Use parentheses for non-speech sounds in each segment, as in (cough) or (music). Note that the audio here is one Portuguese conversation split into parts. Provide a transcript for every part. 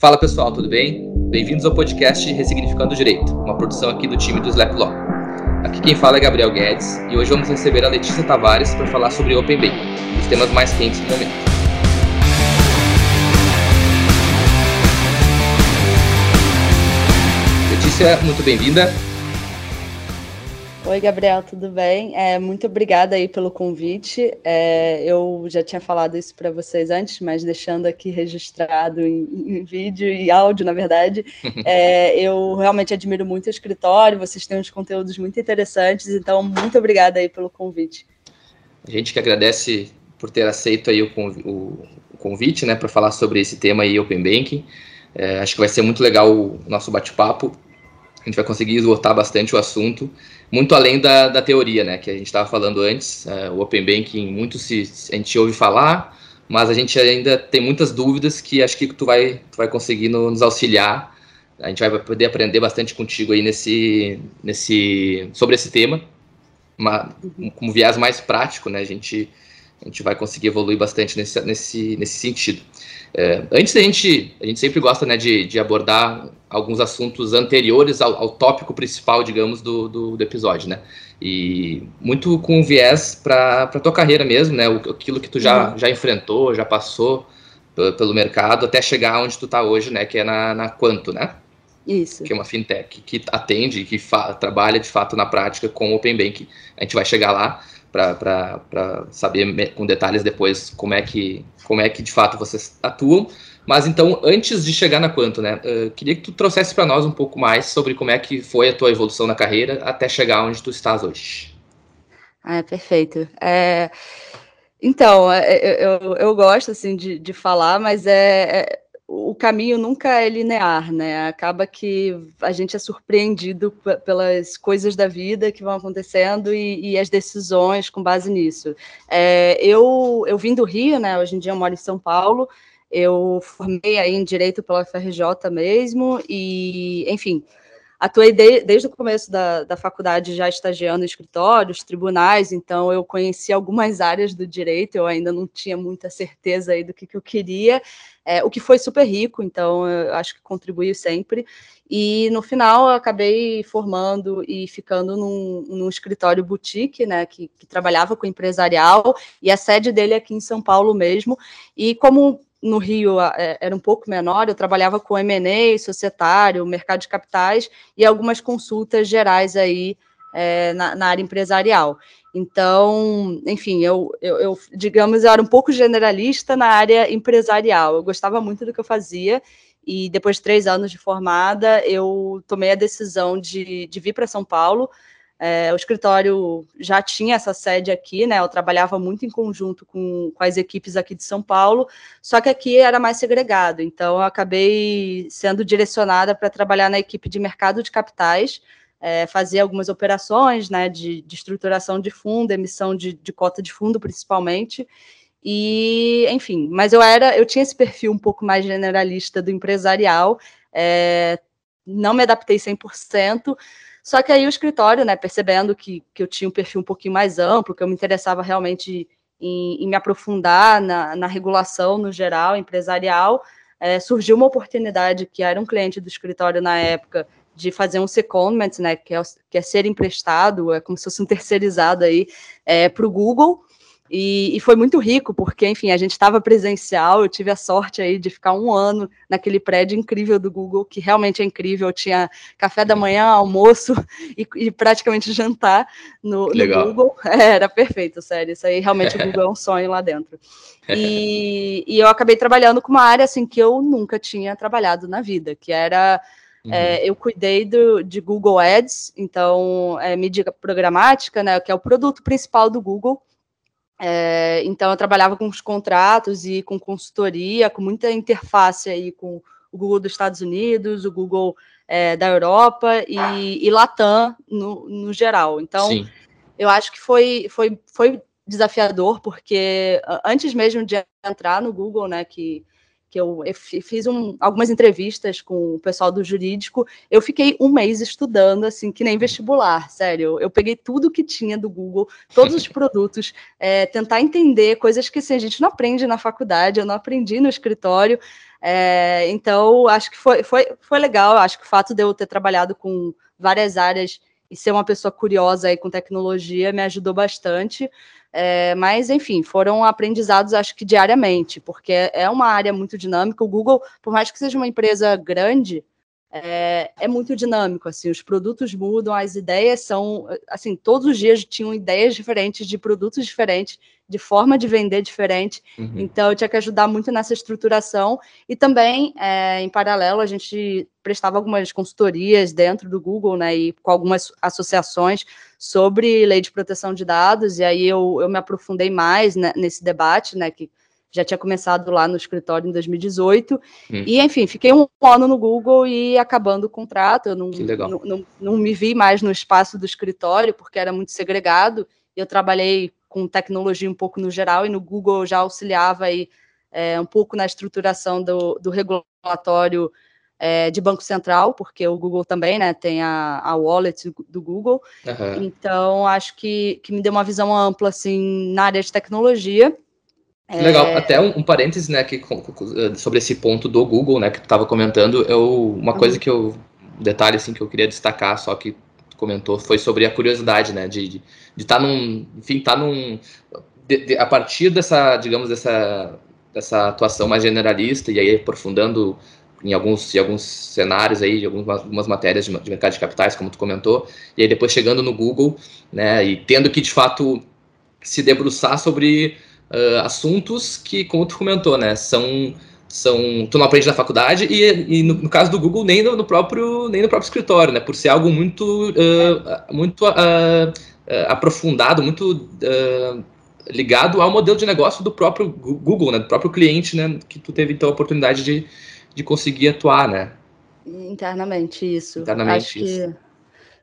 Fala pessoal, tudo bem? Bem-vindos ao podcast Ressignificando o Direito, uma produção aqui do time do Slap Law. Aqui quem fala é Gabriel Guedes e hoje vamos receber a Letícia Tavares para falar sobre Open Bank, um dos temas mais quentes do momento. Letícia, muito bem-vinda. Oi, Gabriel, tudo bem? É, muito obrigada aí pelo convite. É, eu já tinha falado isso para vocês antes, mas deixando aqui registrado em, em vídeo e áudio, na verdade, (laughs) é, eu realmente admiro muito o escritório, vocês têm uns conteúdos muito interessantes, então muito obrigada aí pelo convite. A gente que agradece por ter aceito aí o, o, o convite, né, para falar sobre esse tema aí, Open Banking. É, acho que vai ser muito legal o nosso bate-papo. A gente vai conseguir esgotar bastante o assunto muito além da, da teoria, né, que a gente estava falling antes, uh, o Open Banking, muito se, a gente ouve falar, mas a gente ainda tem muitas dúvidas que acho que tu vai, tu vai conseguir no, nos auxiliar, a gente vai poder aprender bastante contigo aí nesse, nesse, sobre esse tema, uma, com um viés mais prático, né, a gente, a gente vai conseguir evoluir bastante nesse, nesse, nesse sentido. É, antes a gente, a gente sempre gosta né, de, de abordar alguns assuntos anteriores ao, ao tópico principal, digamos, do, do, do, episódio, né? E muito com viés para a tua carreira mesmo, né? Aquilo que tu já, uhum. já enfrentou, já passou pelo mercado até chegar onde tu está hoje, né? Que é na, na Quanto, né? Isso. Que é uma fintech que atende, que trabalha de fato na prática com Open Bank. A gente vai chegar lá para saber com detalhes depois como é que como é que de fato vocês atuam. Mas então, antes de chegar na Quanto, né, uh, queria que tu trouxesse para nós um pouco mais sobre como é que foi a tua evolução na carreira até chegar onde tu estás hoje. Ah, perfeito. É, então, é, é, eu, eu, gosto assim de, de falar, mas é, é o caminho nunca é linear, né? Acaba que a gente é surpreendido pelas coisas da vida que vão acontecendo e, e as decisões com base nisso. É, eu, eu vim do Rio, né? Hoje em dia eu moro em São Paulo. Eu formei aí em Direito pela FRJ mesmo e, enfim, atuei de, desde o começo da, da faculdade já estagiando em escritórios, tribunais, então eu conheci algumas (laughs) áreas do direito, eu ainda não tinha muita certeza aí do que, que eu queria, é, o que foi super rico, então eu acho que contribuiu sempre. E no final eu acabei formando e ficando num, num escritório boutique, né, que, que trabalhava com empresarial, e a sede dele é aqui em São Paulo mesmo. E como no Rio é, era um pouco menor, eu trabalhava com M&A, societário, mercado de capitais e algumas consultas gerais aí é, na, na, área empresarial. Então, enfim, eu, eu, eu, digamos, eu era um pouco generalista na área empresarial. Eu gostava muito do que eu fazia e depois de três anos de formada, eu tomei a decisão de, de vir para São Paulo. É, o escritório já tinha essa sede aqui, né? Eu trabalhava muito em conjunto com, com as equipes aqui de São Paulo, só que aqui era mais segregado. Então, eu acabei sendo direcionada para trabalhar na equipe de mercado de capitais, é, fazer algumas operações né, de, de estruturação de fundo, emissão de, de cota de fundo, principalmente. E, enfim, mas eu era, eu tinha esse perfil um pouco mais generalista do empresarial, é, não me adaptei 100%, só que aí o escritório, né, percebendo que, que eu tinha um perfil um pouquinho mais amplo, que eu me interessava realmente em, em me aprofundar na, na, regulação no geral, empresarial, é, surgiu uma oportunidade que era um cliente do escritório na época, de fazer um secondment, né, que é, que é ser emprestado, é como se fosse um terceirizado aí é, para o Google, e, e, foi muito rico, porque, enfim, a gente estava presencial, eu tive a sorte aí de ficar um ano naquele prédio incrível do Google, que realmente é incrível, tinha café da manhã, almoço (laughs) e, e praticamente jantar no, no Google, (laughs) é, era perfeito, sério, isso aí realmente o (laughs) Google é um sonho lá dentro. E, e eu acabei trabalhando com uma área, assim, que eu nunca tinha trabalhado na vida, que era Uhum. É, eu cuidei do, de Google Ads, então é mídia programática, né, que é o produto principal do Google. É, então eu trabalhava com os contratos e com consultoria, com muita interface aí com o Google dos Estados Unidos, o Google é, da Europa e, e Latam no, no geral. Então Sim. eu acho que foi, foi, foi desafiador, porque antes mesmo de entrar no Google, né, que que eu, fiz um, algumas entrevistas com o pessoal do jurídico, eu fiquei um mês estudando, assim, que nem vestibular, sério. Eu peguei tudo que tinha do Google, todos os (laughs) produtos, é, tentar entender coisas que assim, a gente não aprende na faculdade, eu não aprendi no escritório. É, então, acho que foi, foi, foi legal. Acho que o fato de eu ter trabalhado com várias áreas e ser uma pessoa curiosa aí com tecnologia me ajudou bastante. É, mas, enfim, foram aprendizados, acho que diariamente, porque é uma área muito dinâmica. O Google, por mais que seja uma empresa grande, é, é, muito dinâmico, assim, os produtos mudam, as ideias são, assim, todos os dias tinham ideias diferentes de produtos diferentes, de forma de vender diferente, uhum. então eu tinha que ajudar muito nessa estruturação, e também, é, em paralelo, a gente prestava algumas consultorias dentro do Google, né, e com algumas associações sobre lei de proteção de dados, e aí eu, eu me aprofundei mais né, nesse debate, né, que já tinha começado lá no escritório em 2018. Hum. E, enfim, fiquei um ano no Google e acabando o contrato. Eu não, não, não, não, me vi mais no espaço do escritório, porque era muito segregado. Eu trabalhei com tecnologia um pouco no geral, e no Google já auxiliava aí, é, um pouco na estruturação do, do regulatório é, de Banco Central, porque o Google também né, tem a, a wallet do Google. Uhum. Então, acho que, que me deu uma visão ampla assim, na área de tecnologia. Legal, é... até um, um parênteses, né, que, eh, sobre esse ponto do Google, né, que tu estava comentando, eu, uma uhum. coisa que eu, um detalhe, assim, que eu queria destacar, só que tu comentou, foi sobre a curiosidade, né, de estar tá num, enfim, estar tá num, de, de, a partir dessa, digamos, dessa, dessa atuação mais generalista, e aí aprofundando em alguns, em alguns cenários aí, de algumas, algumas matérias de, de mercado de capitais, como tu comentou, e aí depois chegando no Google, né, e tendo que, de fato, se debruçar sobre uh, assuntos que, como tu comentou, né, são são tu não aprende na faculdade e, e no, no, caso do Google nem no, no, próprio nem no próprio escritório, né, por ser algo muito uh, muito uh, aprofundado, muito ligado ao modelo de negócio do próprio Google, né, do próprio cliente, né, que tu teve então a oportunidade de, de conseguir atuar, né? Internamente isso. Internamente Acho isso. Que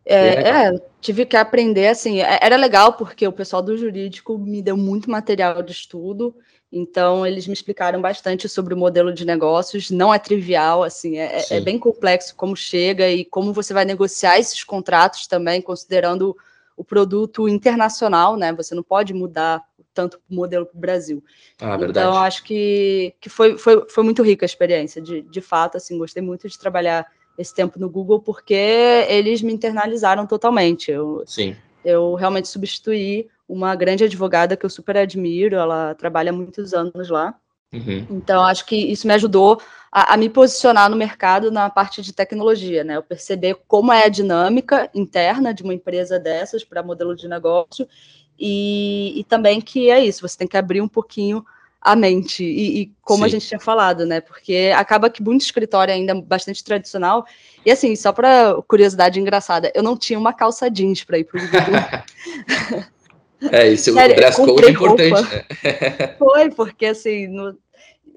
é, é, tive que aprender, assim, é, era legal porque o pessoal do jurídico me deu muito material de estudo, então eles me explicaram bastante sobre o modelo de negócios, não é trivial, assim, é, é, é bem complexo como chega e como você vai negociar esses contratos também, considerando o produto internacional, né, você não pode mudar tanto o modelo para o Brasil. Ah, então, acho que, que foi, foi, foi muito rica a experiência, de, de fato, assim, gostei muito de trabalhar esse tempo no Google porque eles me internalizaram totalmente. Eu, Sim. Eu realmente substituí uma grande advogada que eu super admiro, ela trabalha muitos anos lá. Uhum. Então, acho que isso me ajudou a, a, me posicionar no mercado na parte de tecnologia, né? Eu perceber como é a dinâmica interna de uma empresa dessas para modelo de negócio e, e também que é isso, você tem que abrir um pouquinho a mente. E, e como Sim. a gente tinha falado, né? Porque acaba que muito escritório ainda é bastante tradicional. E assim, só para curiosidade engraçada, eu não tinha uma calça jeans para ir pro Google. (laughs) (laughs) é, isso Sério, o dress code é importante, né? (laughs) Foi, porque assim, no,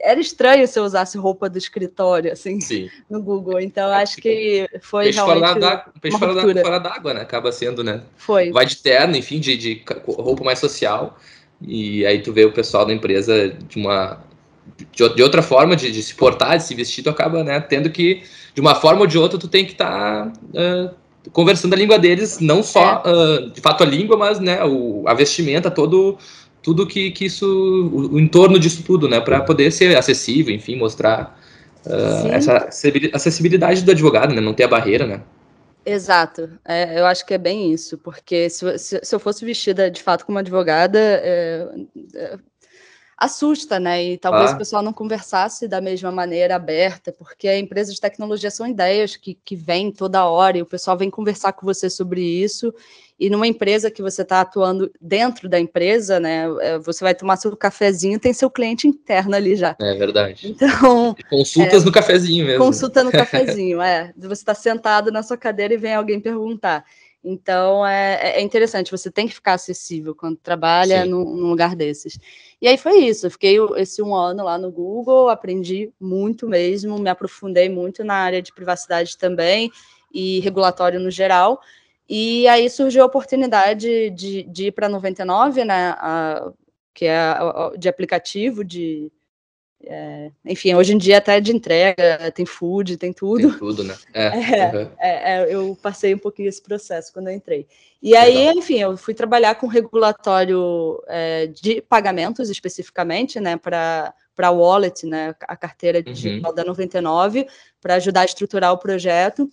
era estranho se eu usasse roupa do escritório, assim, Sim. no Google. Então, acho que foi peixe realmente fora da, peixe fora d'água, né? Acaba sendo, né? Foi. Vai de terno, enfim, de, de roupa mais social. E aí tu vê o pessoal da empresa de uma de, outra forma de, de, se portar, de se vestir, tu acaba né, tendo que, de uma forma ou de outra, tu tem que estar tá, uh, conversando a língua deles, não só uh, de fato a língua, mas né, o, a vestimenta, todo tudo que, que isso, o, o entorno disso tudo, né, para poder ser acessível, enfim, mostrar uh, essa acessibilidade do advogado, né, não ter a barreira, né. Exato, é, eu acho que é bem isso, porque se, se, se, eu fosse vestida de fato como advogada, é, é, assusta, né? E talvez ah. o pessoal não conversasse da mesma maneira aberta, porque empresas de tecnologia são ideias que, que vêm toda hora e o pessoal vem conversar com você sobre isso. E numa empresa que você está atuando dentro da empresa, né? É, você vai tomar seu cafezinho, tem seu cliente interno ali já. É verdade. Então. Consultas é, no cafezinho mesmo. Consulta no (laughs) cafezinho, é. Você está sentado na sua cadeira e vem alguém perguntar. Então é, é, interessante, você tem que ficar acessível quando trabalha num, num, lugar desses. E aí foi isso, eu fiquei esse um ano lá no Google, aprendi muito mesmo, me aprofundei muito na área de privacidade também e regulatório no geral. E aí surgiu a oportunidade de, de ir para 99, né, a, que é a, a, de aplicativo de, é, enfim, hoje em dia até de entrega, tem food, tem tudo. Tem tudo, né? É, (laughs) uhum. é, eu passei um pouquinho esse processo quando eu entrei. E aí, Legal. enfim, eu fui trabalhar com regulatório é, de pagamentos especificamente, né, para a Wallet, né, a carteira digital uhum. da 99, para ajudar a estruturar o projeto.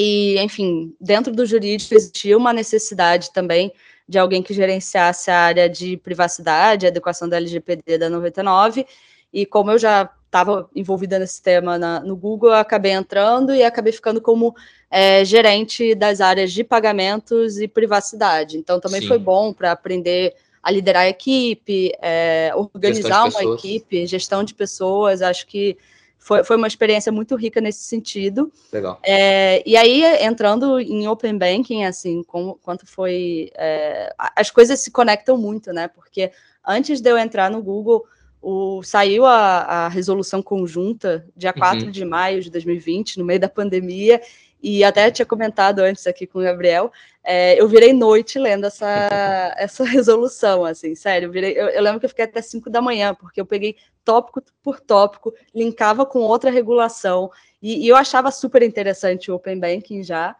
E, enfim, dentro do jurídico existia uma necessidade também de alguém que gerenciasse a área de privacidade, adequação da LGPD da 99, e como eu já estava envolvida nesse tema na, no Google, eu acabei entrando e acabei ficando como é, gerente das áreas de pagamentos e privacidade. Então, também Sim. foi bom para aprender a liderar a equipe, é, organizar uma equipe, gestão de pessoas. Acho que foi, foi uma experiência muito rica nesse sentido. Legal. É, e aí, entrando em Open Banking, assim, como, quanto foi. É, as coisas se conectam muito, né? Porque antes de eu entrar no Google, o, saiu a, a, resolução conjunta, dia 4 uhum. de maio de 2020, no meio da pandemia, e até tinha comentado antes aqui com o Gabriel, é, eu virei noite lendo essa, (laughs) essa resolução, assim, sério, eu, virei, eu, eu, lembro que eu fiquei até 5 da manhã, porque eu peguei tópico por tópico, linkava com outra regulação, e, e eu achava super interessante o Open Banking já,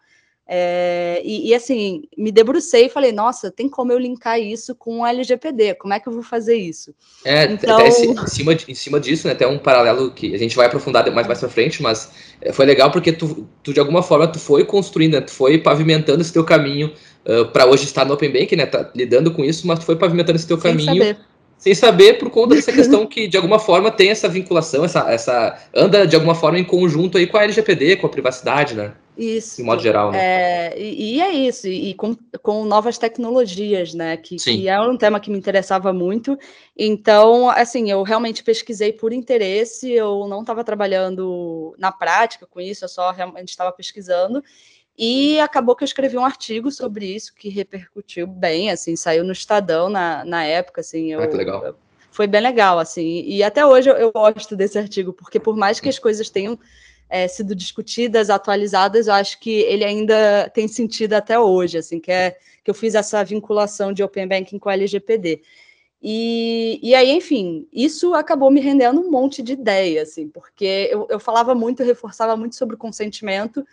é, e, e, assim, me debrucei e falei, nossa, tem como eu linkar isso com o LGPD, como é que eu vou fazer isso? É, então... em cima, em cima disso, né, até um paralelo que a gente vai aprofundar mais, mais pra frente, mas é, foi legal porque tu, tu, de alguma forma, tu foi construindo, né, tu foi pavimentando esse teu caminho uh, para hoje estar no Open Bank, né, tá lidando com isso, mas tu foi pavimentando esse teu Sem caminho. Saber sem saber por conta dessa questão que de alguma forma tem essa vinculação, essa, essa anda de alguma forma em conjunto aí com a LGPD, com a privacidade, né? Isso. De modo geral, né? É, e, e, é isso, e, com, com novas tecnologias, né? Que, que, é um tema que me interessava muito. Então, assim, eu realmente pesquisei por interesse, eu não estava trabalhando na prática com isso, eu só realmente estava pesquisando. E acabou que eu escrevi um artigo sobre isso que repercutiu bem, assim, saiu no Estadão na, na época, assim. Eu, ah, que legal. Eu, foi bem legal, assim. E até hoje eu, eu, gosto desse artigo, porque por mais que as coisas tenham é, sido discutidas, atualizadas, eu acho que ele ainda tem sentido até hoje, assim, que é que eu fiz essa vinculação de Open Banking com a LGPD. E, e aí, enfim, isso acabou me rendendo um monte de ideia, assim, porque eu, eu falava muito, eu reforçava muito sobre o consentimento,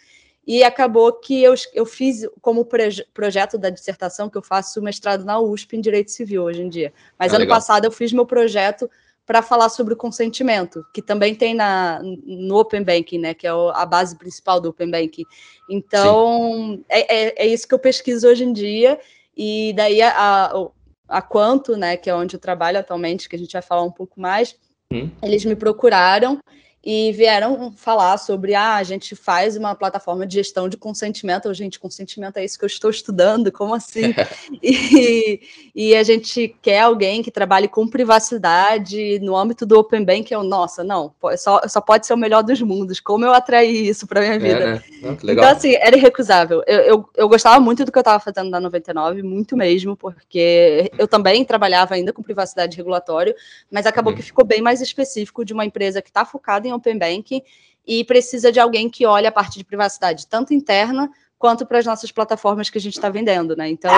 e acabou que eu, eu fiz como proje projeto da dissertação que eu faço mestrado na USP em Direito Civil hoje em dia. Mas ah, ano legal. passado eu fiz meu projeto para falar sobre o consentimento, que também tem na, no Open Banking, né, que é a base principal do Open Banking. Então, é, é, é, isso que eu pesquiso hoje em dia, e daí a, a, a Quanto, né, que é onde eu trabalho atualmente, que a gente vai falar um pouco mais, hum. eles me procuraram e vieram falar sobre ah, a gente faz uma plataforma de gestão de consentimento. Gente, consentimento é isso que eu estou estudando, como assim? (laughs) e, e, a gente quer alguém que trabalhe com privacidade no âmbito do Open Bank. Eu, nossa, não, só, só pode ser o melhor dos mundos. Como eu atraí isso para minha vida? É, né? então, assim, era irrecusável. Eu, eu, eu gostava muito do que eu estava fazendo na 99, muito mesmo, porque eu também trabalhava ainda com privacidade regulatório, mas acabou hum. que ficou bem mais específico de uma empresa que está focada em Open Banking e precisa de alguém que olhe a parte de privacidade, tanto interna quanto para as nossas plataformas que a gente está vendendo, né? Então,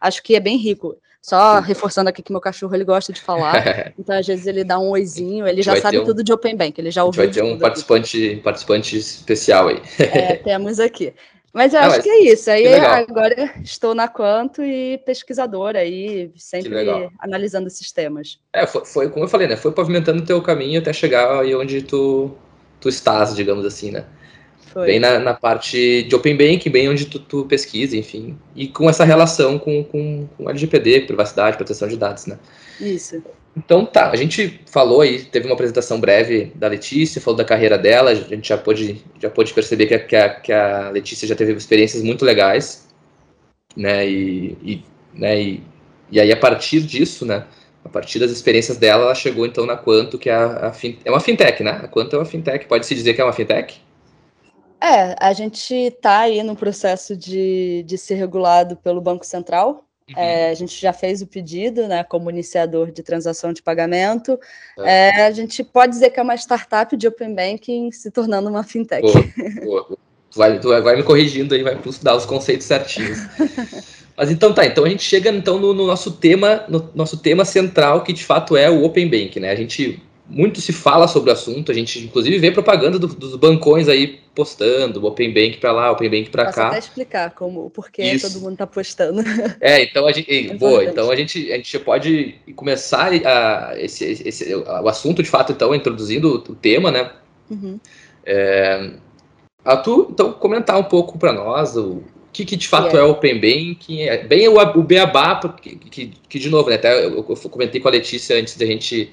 acho que é bem rico. Só reforçando aqui que meu cachorro ele gosta de falar, (laughs) então às vezes ele dá um oizinho, ele já sabe um, tudo de Open Bank, ele já ouviu. Vai ter um participante, participante especial aí. É, (laughs) temos aqui. Mas eu acho mas que é isso. Aí agora estou na Quanto e pesquisadora aí, sempre analisando esses temas. É, foi, foi, como eu falei, né? Foi pavimentando o teu caminho até chegar aí onde tu, tu estás, digamos assim, né? Foi. Bem na, na parte de Open Banking, bem onde tu, tu pesquisa, enfim. E com essa relação com, com, com LGPD, privacidade, proteção de dados, né? Isso. Então tá, a gente falou aí, teve uma apresentação breve da Letícia, falou da carreira dela, a gente já pôde, já pôde perceber que a, que, a, que a Letícia já teve experiências muito legais, né, e, e, né, e, e aí a partir disso, né, a partir das experiências dela, ela chegou então na Quanto, que é, a, a fin, é uma fintech, né, a Quanto é uma fintech, pode-se dizer que é uma fintech? É, a gente está aí no processo de, de ser regulado pelo Banco Central, Uhum. É, a gente já fez o pedido, né, como iniciador de transação de pagamento. É. É, a gente pode dizer que é uma startup de Open Banking se tornando uma fintech. Boa, (laughs) boa. Tu, vai, vai me corrigindo aí, vai dar os conceitos certinhos. (laughs) Mas então tá, então a gente chega então no, no, nosso tema, no nosso tema central, que de fato é o Open Bank, né? A gente muito se fala sobre o assunto, a gente inclusive vê propaganda do, dos bancões aí postando, o Open Bank para lá, Open Bank para cá. até explicar como, o porquê todo mundo está postando. (laughs) É, então a gente, é boa, então a gente, a gente pode começar a, esse, esse, o assunto de fato, então, introduzindo o, tema, né? Uhum. É, a tu, então, comentar um pouco para nós o que, que de fato é, é Open Banking, é bem o, o Beabá, que, que, que de novo, né, até eu, eu comentei com a Letícia antes da gente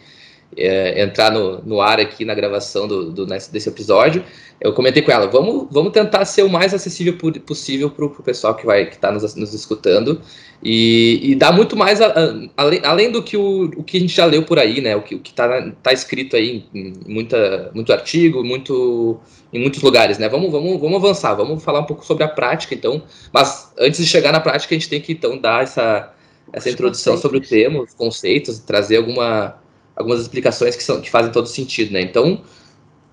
é, entrar no, no ar aqui na gravação do, do, desse episódio, eu comentei com ela, vamos, vamos tentar ser o mais acessível possível para o pessoal que vai que está nos, nos escutando e, e dar muito mais a, a, além, além do que o, o que a gente já leu por aí, né? O que o está tá escrito aí em muita, muito artigo, muito em muitos lugares, né? Vamos, vamos, vamos avançar, vamos falar um pouco sobre a prática, então. Mas antes de chegar na prática, a gente tem que então dar essa, essa introdução sobre o tema, os conceitos, trazer alguma algumas explicações que, são, que fazem todo sentido, né? Então,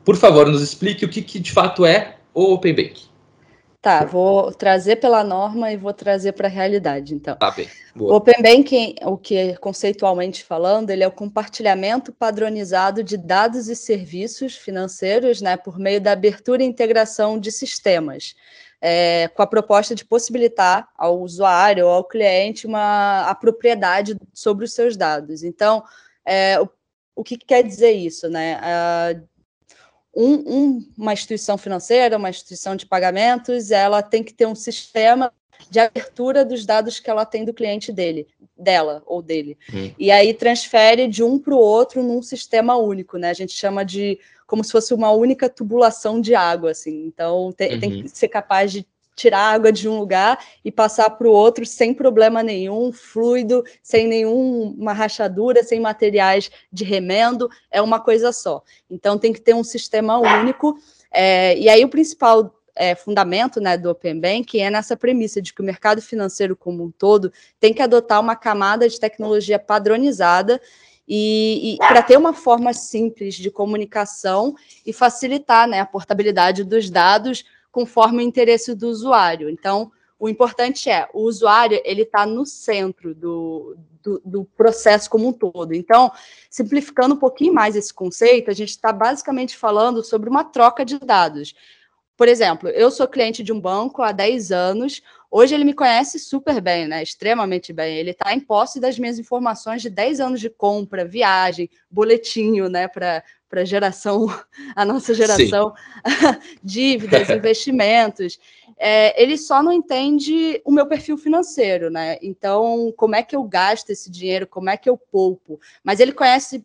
por favor, nos explique o que, que de fato é o Open Bank. Tá, vou trazer pela norma e vou trazer para a realidade, então. Tá bem. Boa. O Open Banking, o que conceitualmente falando, ele é o compartilhamento padronizado de dados e serviços financeiros, né, por meio da abertura e integração de sistemas, é, com a proposta de possibilitar ao usuário ou ao cliente uma a propriedade sobre os seus dados. Então, é, o, o que, que, quer dizer isso, né? Uh, um, um, uma instituição financeira, uma instituição de pagamentos, ela tem que ter um sistema de abertura dos dados que ela tem do cliente dele, dela ou dele. Hum. E aí transfere de um para o outro num sistema único, né? A gente chama de como se fosse uma única tubulação de água, assim. Então tem, uhum. tem que ser capaz de tirar água de um lugar e passar para o outro sem problema nenhum, fluido, sem nenhuma rachadura, sem materiais de remendo, é uma coisa só. Então tem que ter um sistema único. É, e aí o principal é, fundamento né, do Open Bank é nessa premissa de que o mercado financeiro como um todo tem que adotar uma camada de tecnologia padronizada e, e para ter uma forma simples de comunicação e facilitar né, a portabilidade dos dados conforme o interesse do usuário. Então, o importante é o usuário ele está no centro do, do, do, processo como um todo. Então, simplificando um pouquinho mais esse conceito, a gente está basicamente falando sobre uma troca de dados. Por exemplo, eu sou cliente de um banco há 10 anos, hoje ele me conhece super bem, né? Extremamente bem. Ele está em posse das minhas informações de 10 anos de compra, viagem, boletinho, né? Para para a geração, (laughs) a nossa geração, (laughs) dívidas, (laughs) investimentos. É, ele só não entende o meu perfil financeiro, né? Então, como é que eu gasto esse dinheiro, como é que eu poupo? Mas ele conhece,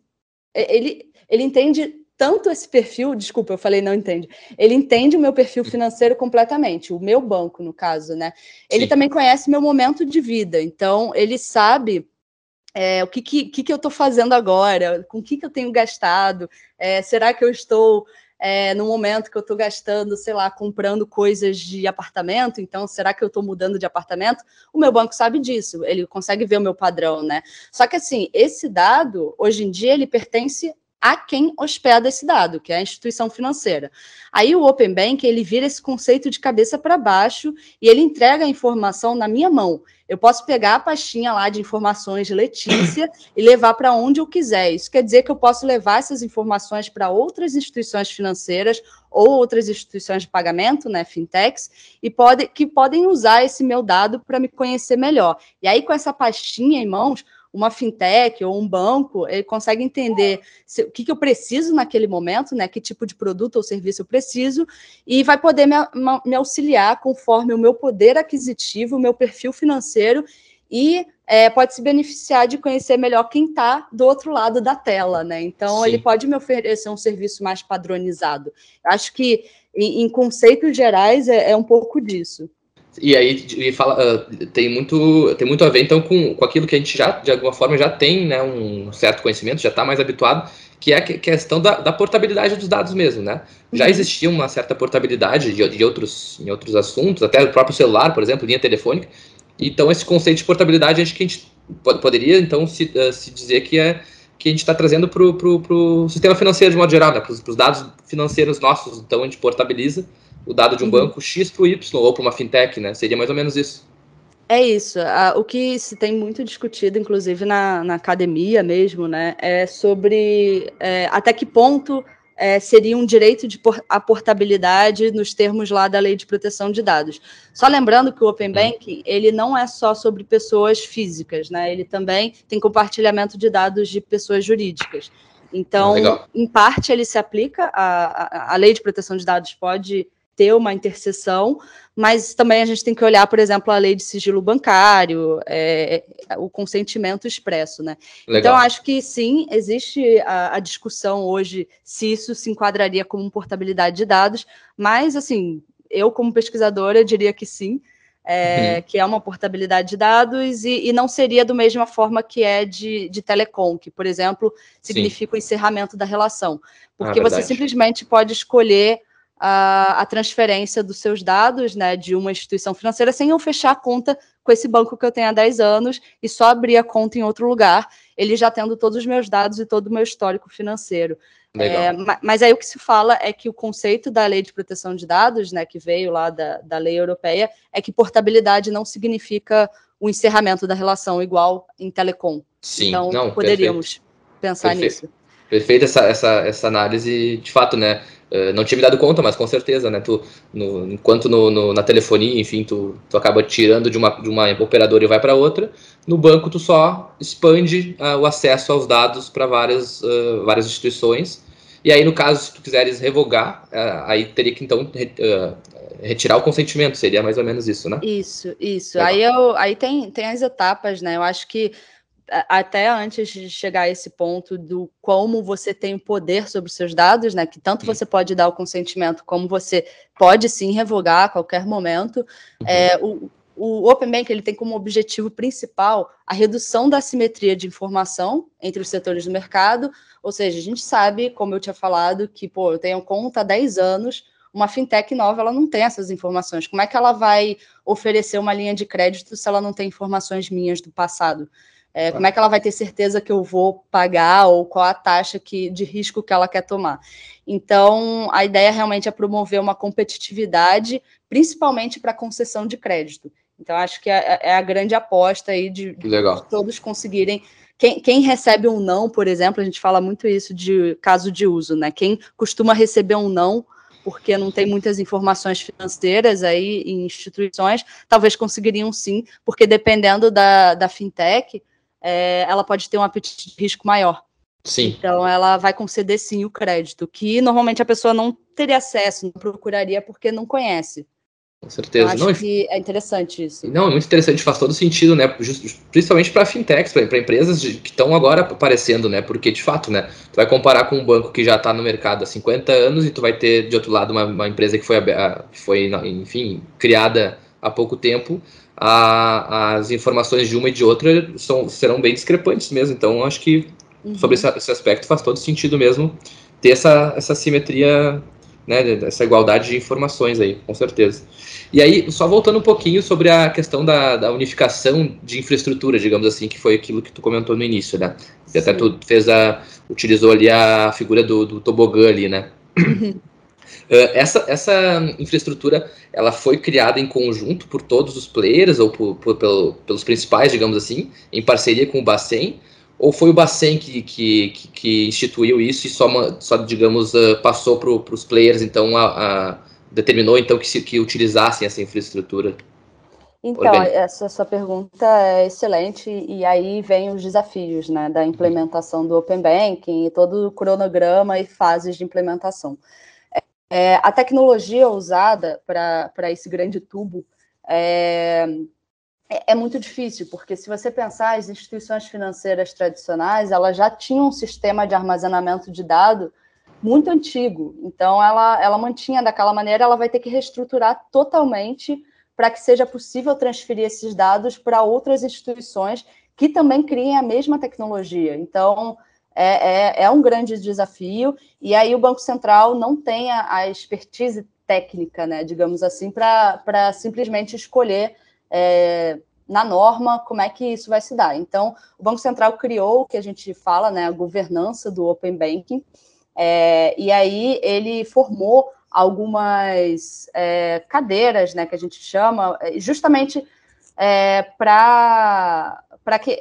ele, ele entende tanto esse perfil, desculpa, eu falei não entende. Ele entende o meu perfil financeiro completamente, o meu banco, no caso, né? Ele Sim. também conhece meu momento de vida, então ele sabe é, o que, que, que, eu estou fazendo agora, com o que, que eu tenho gastado, é, será que eu estou é, no momento que eu estou gastando, sei lá, comprando coisas de apartamento, então será que eu estou mudando de apartamento? O meu banco sabe disso, ele consegue ver o meu padrão, né? Só que assim, esse dado, hoje em dia, ele pertence a quem hospeda esse dado, que é a instituição financeira. Aí o Open Bank, ele vira esse conceito de cabeça para baixo e ele entrega a informação na minha mão. Eu posso pegar a pastinha lá de informações de Letícia e levar para onde eu quiser. Isso quer dizer que eu posso levar essas informações para outras instituições financeiras ou outras instituições de pagamento, né, fintechs, e pode, que podem usar esse meu dado para me conhecer melhor. E aí, com essa pastinha em mãos, uma fintech ou um banco, ele consegue entender se, o que, que, eu preciso naquele momento, né? Que tipo de produto ou serviço eu preciso, e vai poder me, me auxiliar conforme o meu poder aquisitivo, o meu perfil financeiro, e é, pode se beneficiar de conhecer melhor quem está do outro lado da tela, né? Então, Sim. ele pode me oferecer um serviço mais padronizado. Acho que, em, em conceitos gerais, é, é um pouco disso. E aí e fala, uh, tem, muito, tem muito a ver então com, com aquilo que a gente já, de alguma forma, já tem né, um certo conhecimento, já está mais habituado, que é a questão da, da, portabilidade dos dados mesmo, né? Já uhum. existia uma certa portabilidade de, de outros, em outros assuntos, até o próprio celular, por exemplo, linha telefônica. Então, esse conceito de portabilidade, acho que a gente poderia, então, se, uh, se dizer que é que a gente está trazendo para o sistema financeiro de modo geral, né? para os dados financeiros nossos. Então, a gente portabiliza o dado de um uhum. banco X para o Y, ou para uma fintech, né? Seria mais ou menos isso. É isso. O que se tem muito discutido, inclusive na, na academia mesmo, né, é sobre é, até que ponto é, seria um direito de por, a portabilidade nos termos lá da Lei de Proteção de Dados. Só lembrando que o Open uhum. Banking ele não é só sobre pessoas físicas, né? Ele também tem compartilhamento de dados de pessoas jurídicas. Então, Legal. em parte, ele se aplica, a, a, a Lei de Proteção de Dados pode ter uma interseção, mas também a gente tem que olhar, por exemplo, a lei de sigilo bancário, é, o consentimento expresso, né? Legal. Então, acho que sim, existe a, a, discussão hoje se isso se enquadraria como portabilidade de dados, mas, assim, eu, como pesquisadora, diria que sim, é, uhum. que é uma portabilidade de dados, e, e, não seria da mesma forma que é de, de telecom, que, por exemplo, significa Sim. o encerramento da relação. Porque ah, você simplesmente pode escolher a, a, transferência dos seus dados né, de uma instituição financeira sem eu fechar a conta com esse banco que eu tenho há 10 anos e só abrir a conta em outro lugar, ele já tendo todos os meus dados e todo o meu histórico financeiro. É, mas aí o que se fala é que o conceito da lei de proteção de dados, né, que veio lá da, da lei europeia, é que portabilidade não significa o encerramento da relação igual em telecom. Sim, então não, poderíamos perfeito. pensar perfeito. nisso. Perfeita essa, essa, essa análise, de fato, né? Eh, não tinha me dado conta, mas com certeza, né? Tu, no, enquanto no, no, na telefonia, enfim, tu, tu acaba tirando de uma, de uma operadora e vai para outra, no banco tu só expande uh, o acesso aos dados para várias, uh, várias instituições. E aí, no caso, se tu quiseres revogar, uh, aí teria que então retirar o consentimento, seria mais ou menos isso, né? Isso, isso. Aí, eu, aí tem, tem as etapas, né? Eu acho que até antes de chegar a esse ponto do como você tem o poder sobre os seus dados, né? Que tanto você pode dar o consentimento, como você pode sim revogar a qualquer momento. Uhum. É, o, o Open Bank ele tem como objetivo principal a redução da assimetria de informação entre os setores do mercado, ou seja, a gente sabe, como eu tinha falado, que pô, eu tenho conta há 10 anos, uma fintech nova ela não tem essas informações. Como é que ela vai oferecer uma linha de crédito se ela não tem informações minhas do passado? É, como é que ela vai ter certeza que eu vou pagar ou qual a taxa que, de risco que ela quer tomar? Então, a ideia realmente é promover uma competitividade, principalmente para concessão de crédito. Então, acho que é, é a grande aposta aí de, de todos conseguirem. Quem, quem, recebe um não, por exemplo, a gente fala muito isso de caso de uso, né? Quem costuma receber um não porque não tem muitas informações financeiras aí em instituições, talvez conseguiriam sim, porque dependendo da, da fintech, é, ela pode ter um apetite de risco maior. Sim. Então, ela vai conceder sim o crédito, que normalmente a pessoa não teria acesso, não procuraria porque não conhece. Com certeza. acho não, que é interessante isso. Não, é muito interessante, faz todo sentido, né? Principalmente para fintechs, para empresas de, que estão agora aparecendo, né? Porque, de fato, né? Tu vai comparar com um banco que já está no mercado há 50 anos e tu vai ter, de outro lado, uma, uma empresa que foi, foi, enfim, criada há pouco tempo a, as informações de uma e de outra são, serão bem discrepantes mesmo. Então, acho que uhum. sobre esse, esse, aspecto faz todo sentido mesmo ter essa, essa simetria, né, essa igualdade de informações aí, com certeza. E aí, só voltando um pouquinho sobre a questão da, da unificação de infraestrutura, digamos assim, que foi aquilo que tu comentou no início, né? E até tu fez a, utilizou ali a figura do, do tobogã ali, né? Uhum. Uh, essa, essa infraestrutura ela foi criada em conjunto por todos os players ou por, por, pelo, pelos principais, digamos assim, em parceria com o Bacen? Ou foi o Bacen que, que, que, instituiu isso e só, só digamos, uh, passou para os players, então, a, a, determinou então que, se, que utilizassem essa infraestrutura? Então, essa sua pergunta é excelente, e aí vem os desafios né, da implementação do Open Banking e todo o cronograma e fases de implementação. É, a tecnologia usada para esse grande tubo é, é, é, muito difícil, porque se você pensar, as instituições financeiras tradicionais, elas já tinham um sistema de armazenamento de dados muito antigo. Então, ela, ela mantinha daquela maneira, ela vai ter que reestruturar totalmente para que seja possível transferir esses dados para outras instituições que também criem a mesma tecnologia. Então, é, é, é, um grande desafio, e aí o Banco Central não tem a, a expertise técnica, né, digamos assim, para simplesmente escolher é, na norma como é que isso vai se dar. Então, o Banco Central criou o que a gente fala, né, a governança do Open Banking, é, e aí ele formou algumas é, cadeiras, né, que a gente chama, justamente é, para que,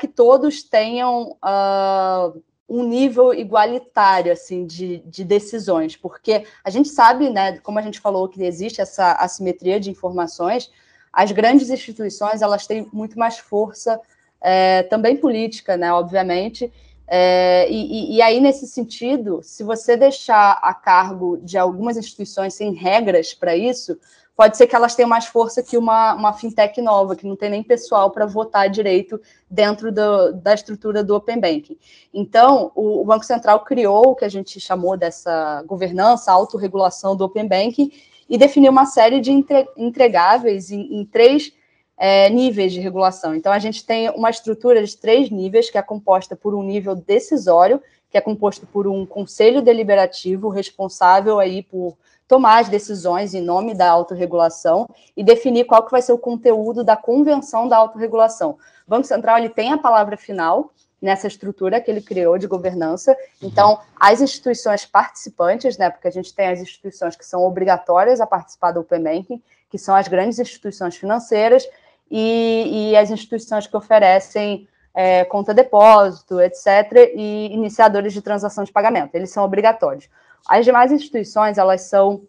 que todos tenham uh, um nível igualitário assim de, de decisões, porque a gente sabe, né, como a gente falou, que existe essa assimetria de informações, as grandes instituições elas têm muito mais força, é, também política, né, obviamente, é, e, e, aí, nesse sentido, se você deixar a cargo de algumas instituições sem regras para isso, pode ser que elas tenham mais força que uma, uma fintech nova, que não tem nem pessoal para votar direito dentro do, da estrutura do Open Banking. Então, o, o, Banco Central criou o que a gente chamou dessa governança, autorregulação do Open Banking, e definiu uma série de entre, entregáveis em, em três é, níveis de regulação. Então, a gente tem uma estrutura de três níveis, que é composta por um nível decisório, que é composto por um conselho deliberativo responsável aí por tomar as decisões em nome da autorregulação e definir qual que vai ser o conteúdo da convenção da autorregulação. O Banco Central ele tem a palavra final nessa estrutura que ele criou de governança. Então, as instituições participantes, né, porque a gente tem as instituições que são obrigatórias a participar do Open Banking, que são as grandes instituições financeiras, e, e as instituições que oferecem é, conta depósito, etc., e iniciadores de transação de pagamento. Eles são obrigatórios. As demais instituições, elas são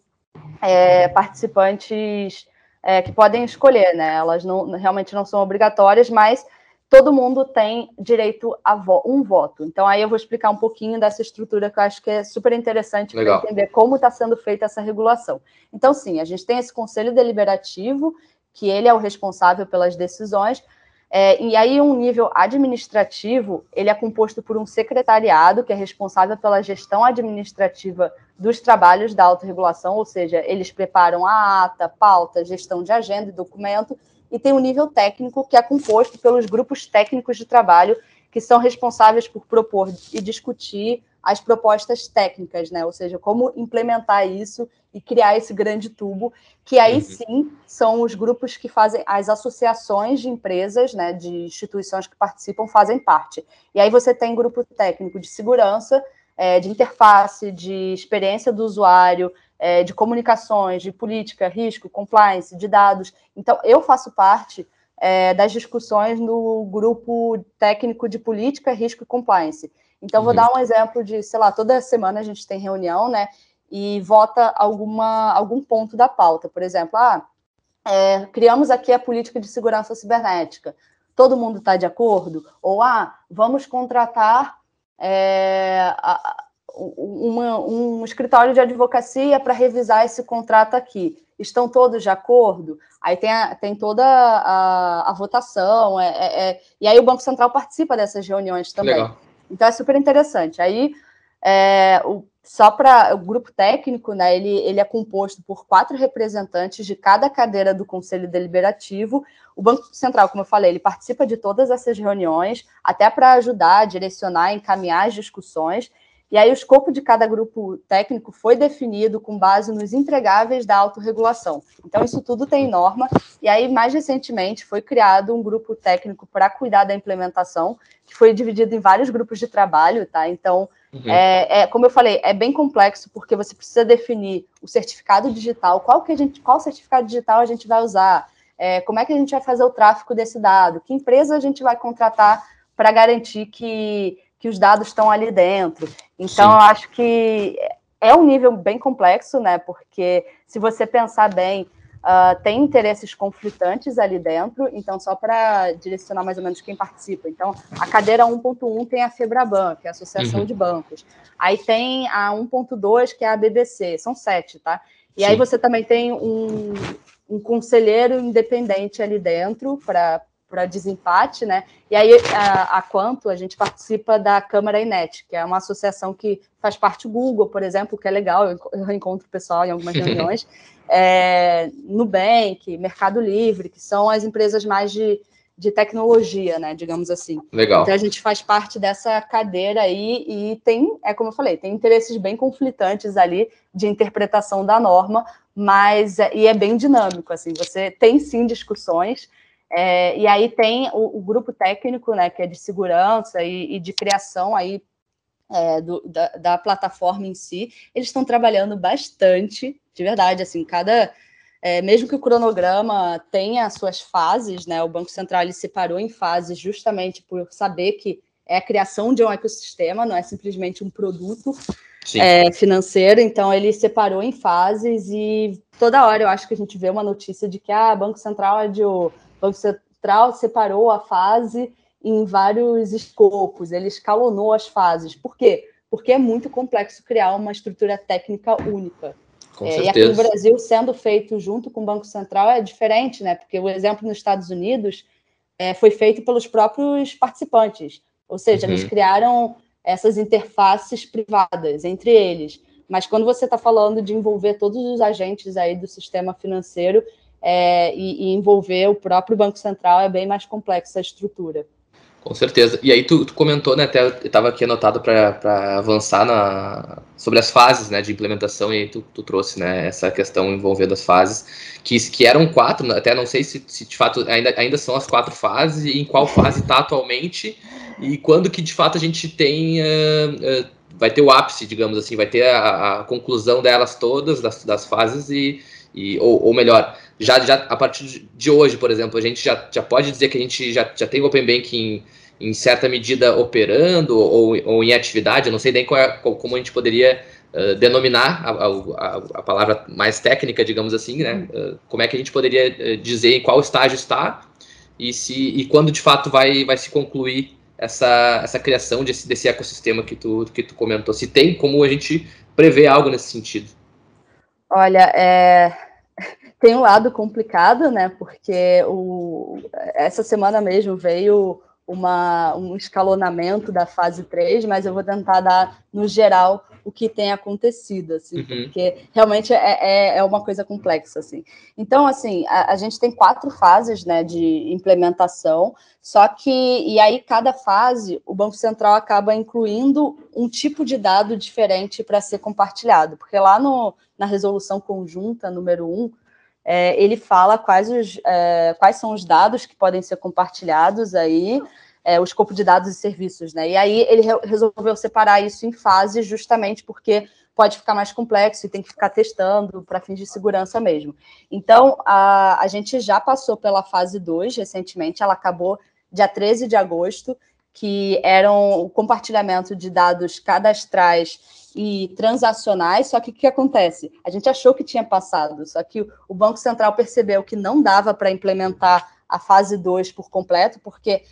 é, participantes é, que podem escolher, né? Elas não, realmente não são obrigatórias, mas todo mundo tem direito a vo um voto. Então, aí eu vou explicar um pouquinho dessa estrutura que eu acho que é super interessante para entender como está sendo feita essa regulação. Então, sim, a gente tem esse conselho deliberativo, que ele é o responsável pelas decisões, é, e aí, um nível administrativo, ele é composto por um secretariado, que é responsável pela gestão administrativa dos trabalhos da autorregulação, ou seja, eles preparam a ata, pauta, gestão de agenda e documento, e tem um nível técnico, que é composto pelos grupos técnicos de trabalho, que são responsáveis por propor e discutir as propostas técnicas, né? Ou seja, como implementar isso e criar esse grande tubo, que aí uhum. sim são os grupos que fazem, as associações de empresas, né, de instituições que participam, fazem parte. E aí você tem grupo técnico de segurança, é, de interface, de experiência do usuário, é, de comunicações, de política, risco, compliance, de dados. Então, eu faço parte é, das discussões no grupo técnico de política, risco e compliance. Então, vou uhum. dar um exemplo de, sei lá, toda semana a gente tem reunião, né? E vota alguma, algum ponto da pauta. Por exemplo, ah, é, criamos aqui a política de segurança cibernética. Todo mundo está de acordo? Ou, ah, vamos contratar é, a, uma, um escritório de advocacia para revisar esse contrato aqui. Estão todos de acordo? Aí tem, a, tem toda a, a votação, é, é, é, e aí o Banco Central participa dessas reuniões também. Legal. Então é super interessante. Aí, é, o, só para o grupo técnico, né, ele, ele é composto por quatro representantes de cada cadeira do Conselho Deliberativo. O Banco Central, como eu falei, ele participa de todas essas reuniões, até para ajudar, direcionar, encaminhar as discussões. E aí o escopo de cada grupo técnico foi definido com base nos entregáveis da autorregulação. Então, isso tudo tem norma. E aí, mais recentemente, foi criado um grupo técnico para cuidar da implementação, que foi dividido em vários grupos de trabalho, tá? Então, uhum. é, é, como eu falei, é bem complexo, porque você precisa definir o certificado digital, qual, que a gente, qual certificado digital a gente vai usar, é, como é que a gente vai fazer o tráfego desse dado, que empresa a gente vai contratar para garantir que que os dados estão ali dentro. Então, Sim. eu acho que é um nível bem complexo, né? Porque se você pensar bem, uh, tem interesses conflitantes ali dentro. Então, só para direcionar mais ou menos quem participa. Então, a cadeira 1.1 tem a Febraban, que é a Associação uhum. de Bancos. Aí tem a 1.2, que é a BBC. São sete, tá? E Sim. aí você também tem um, um conselheiro independente ali dentro para para desempate, né? E aí, a, a, Quanto, a gente participa da Câmara Inet, que é uma associação que faz parte do Google, por exemplo, que é legal, eu, eu encontro o pessoal em algumas (laughs) reuniões, é, Nubank, Mercado Livre, que são as empresas mais de, de tecnologia, né, digamos assim. Legal. Então, a gente faz parte dessa cadeira aí e tem, é como eu falei, tem interesses bem conflitantes ali de interpretação da norma, mas, é, e é bem dinâmico, assim, você tem sim discussões, é, e aí tem o, o, grupo técnico, né, que é de segurança e, e de criação aí é, do, da, da, plataforma em si. Eles estão trabalhando bastante, de verdade, assim, cada é, mesmo que o cronograma tenha suas fases, né, o Banco Central ele separou em fases justamente por saber que é a criação de um ecossistema, não é simplesmente um produto é, financeiro, então ele separou em fases e toda hora eu acho que a gente vê uma notícia de que ah, Banco Central é de o Banco Central separou a fase em vários escopos, ele escalonou as fases. Por quê? Porque é muito complexo criar uma estrutura técnica única. É, e aqui no Brasil, sendo feito junto com o Banco Central, é diferente, né? Porque o exemplo nos Estados Unidos é, foi feito pelos próprios participantes. Ou seja, uhum. eles criaram essas interfaces privadas entre eles. Mas quando você está falando de envolver todos os agentes aí do sistema financeiro é, e, e envolver o próprio Banco Central, é bem mais complexa a estrutura. Com certeza. E aí tu, tu comentou, né, até estava aqui anotado para avançar na, sobre as fases né, de implementação, e aí tu, tu, trouxe né, essa questão envolvendo as fases, que, que eram quatro, até não sei se, se de fato ainda, ainda são as quatro fases, e em qual fase está atualmente, e quando que de fato a gente tem, uh, uh, vai ter o ápice, digamos assim, vai ter a, a conclusão delas todas, das, das fases, e, e ou, ou melhor, já, já a partir de hoje, por exemplo, a gente já, já pode dizer que a gente já, já tem o Open Banking em, em certa medida operando ou, ou em atividade, eu não sei nem qual é, qual, como a gente poderia uh, denominar a, a, a, palavra mais técnica, digamos assim, né? Uh, como é que a gente poderia uh, dizer em qual estágio está e, se, e quando de fato vai, vai se concluir essa, essa criação desse, desse ecossistema que tu, que tu comentou. Se tem como a gente prever algo nesse sentido. Olha, é, tem um lado complicado, né? Porque o, essa semana mesmo veio uma, um escalonamento da fase 3, mas eu vou tentar dar, no geral, o que tem acontecido, assim, uhum. porque realmente é, é, é, uma coisa complexa, assim. Então, assim, a, a, gente tem quatro fases, né, de implementação, só que, e aí cada fase, o Banco Central acaba incluindo um tipo de dado diferente para ser compartilhado, porque lá no, na resolução conjunta número 1, um, é, ele fala quais, os, é, quais são os dados que podem ser compartilhados aí, é, o escopo de dados e serviços, né? E aí ele re resolveu separar isso em fases, justamente porque pode ficar mais complexo e tem que ficar testando para fins de segurança mesmo. Então, a, a gente já passou pela fase 2 recentemente, ela acabou dia 13 de agosto, que eram o compartilhamento de dados cadastrais e transacionais, só que o que acontece? A gente achou que tinha passado, só que o Banco Central percebeu que não dava para implementar a fase 2 por completo, porque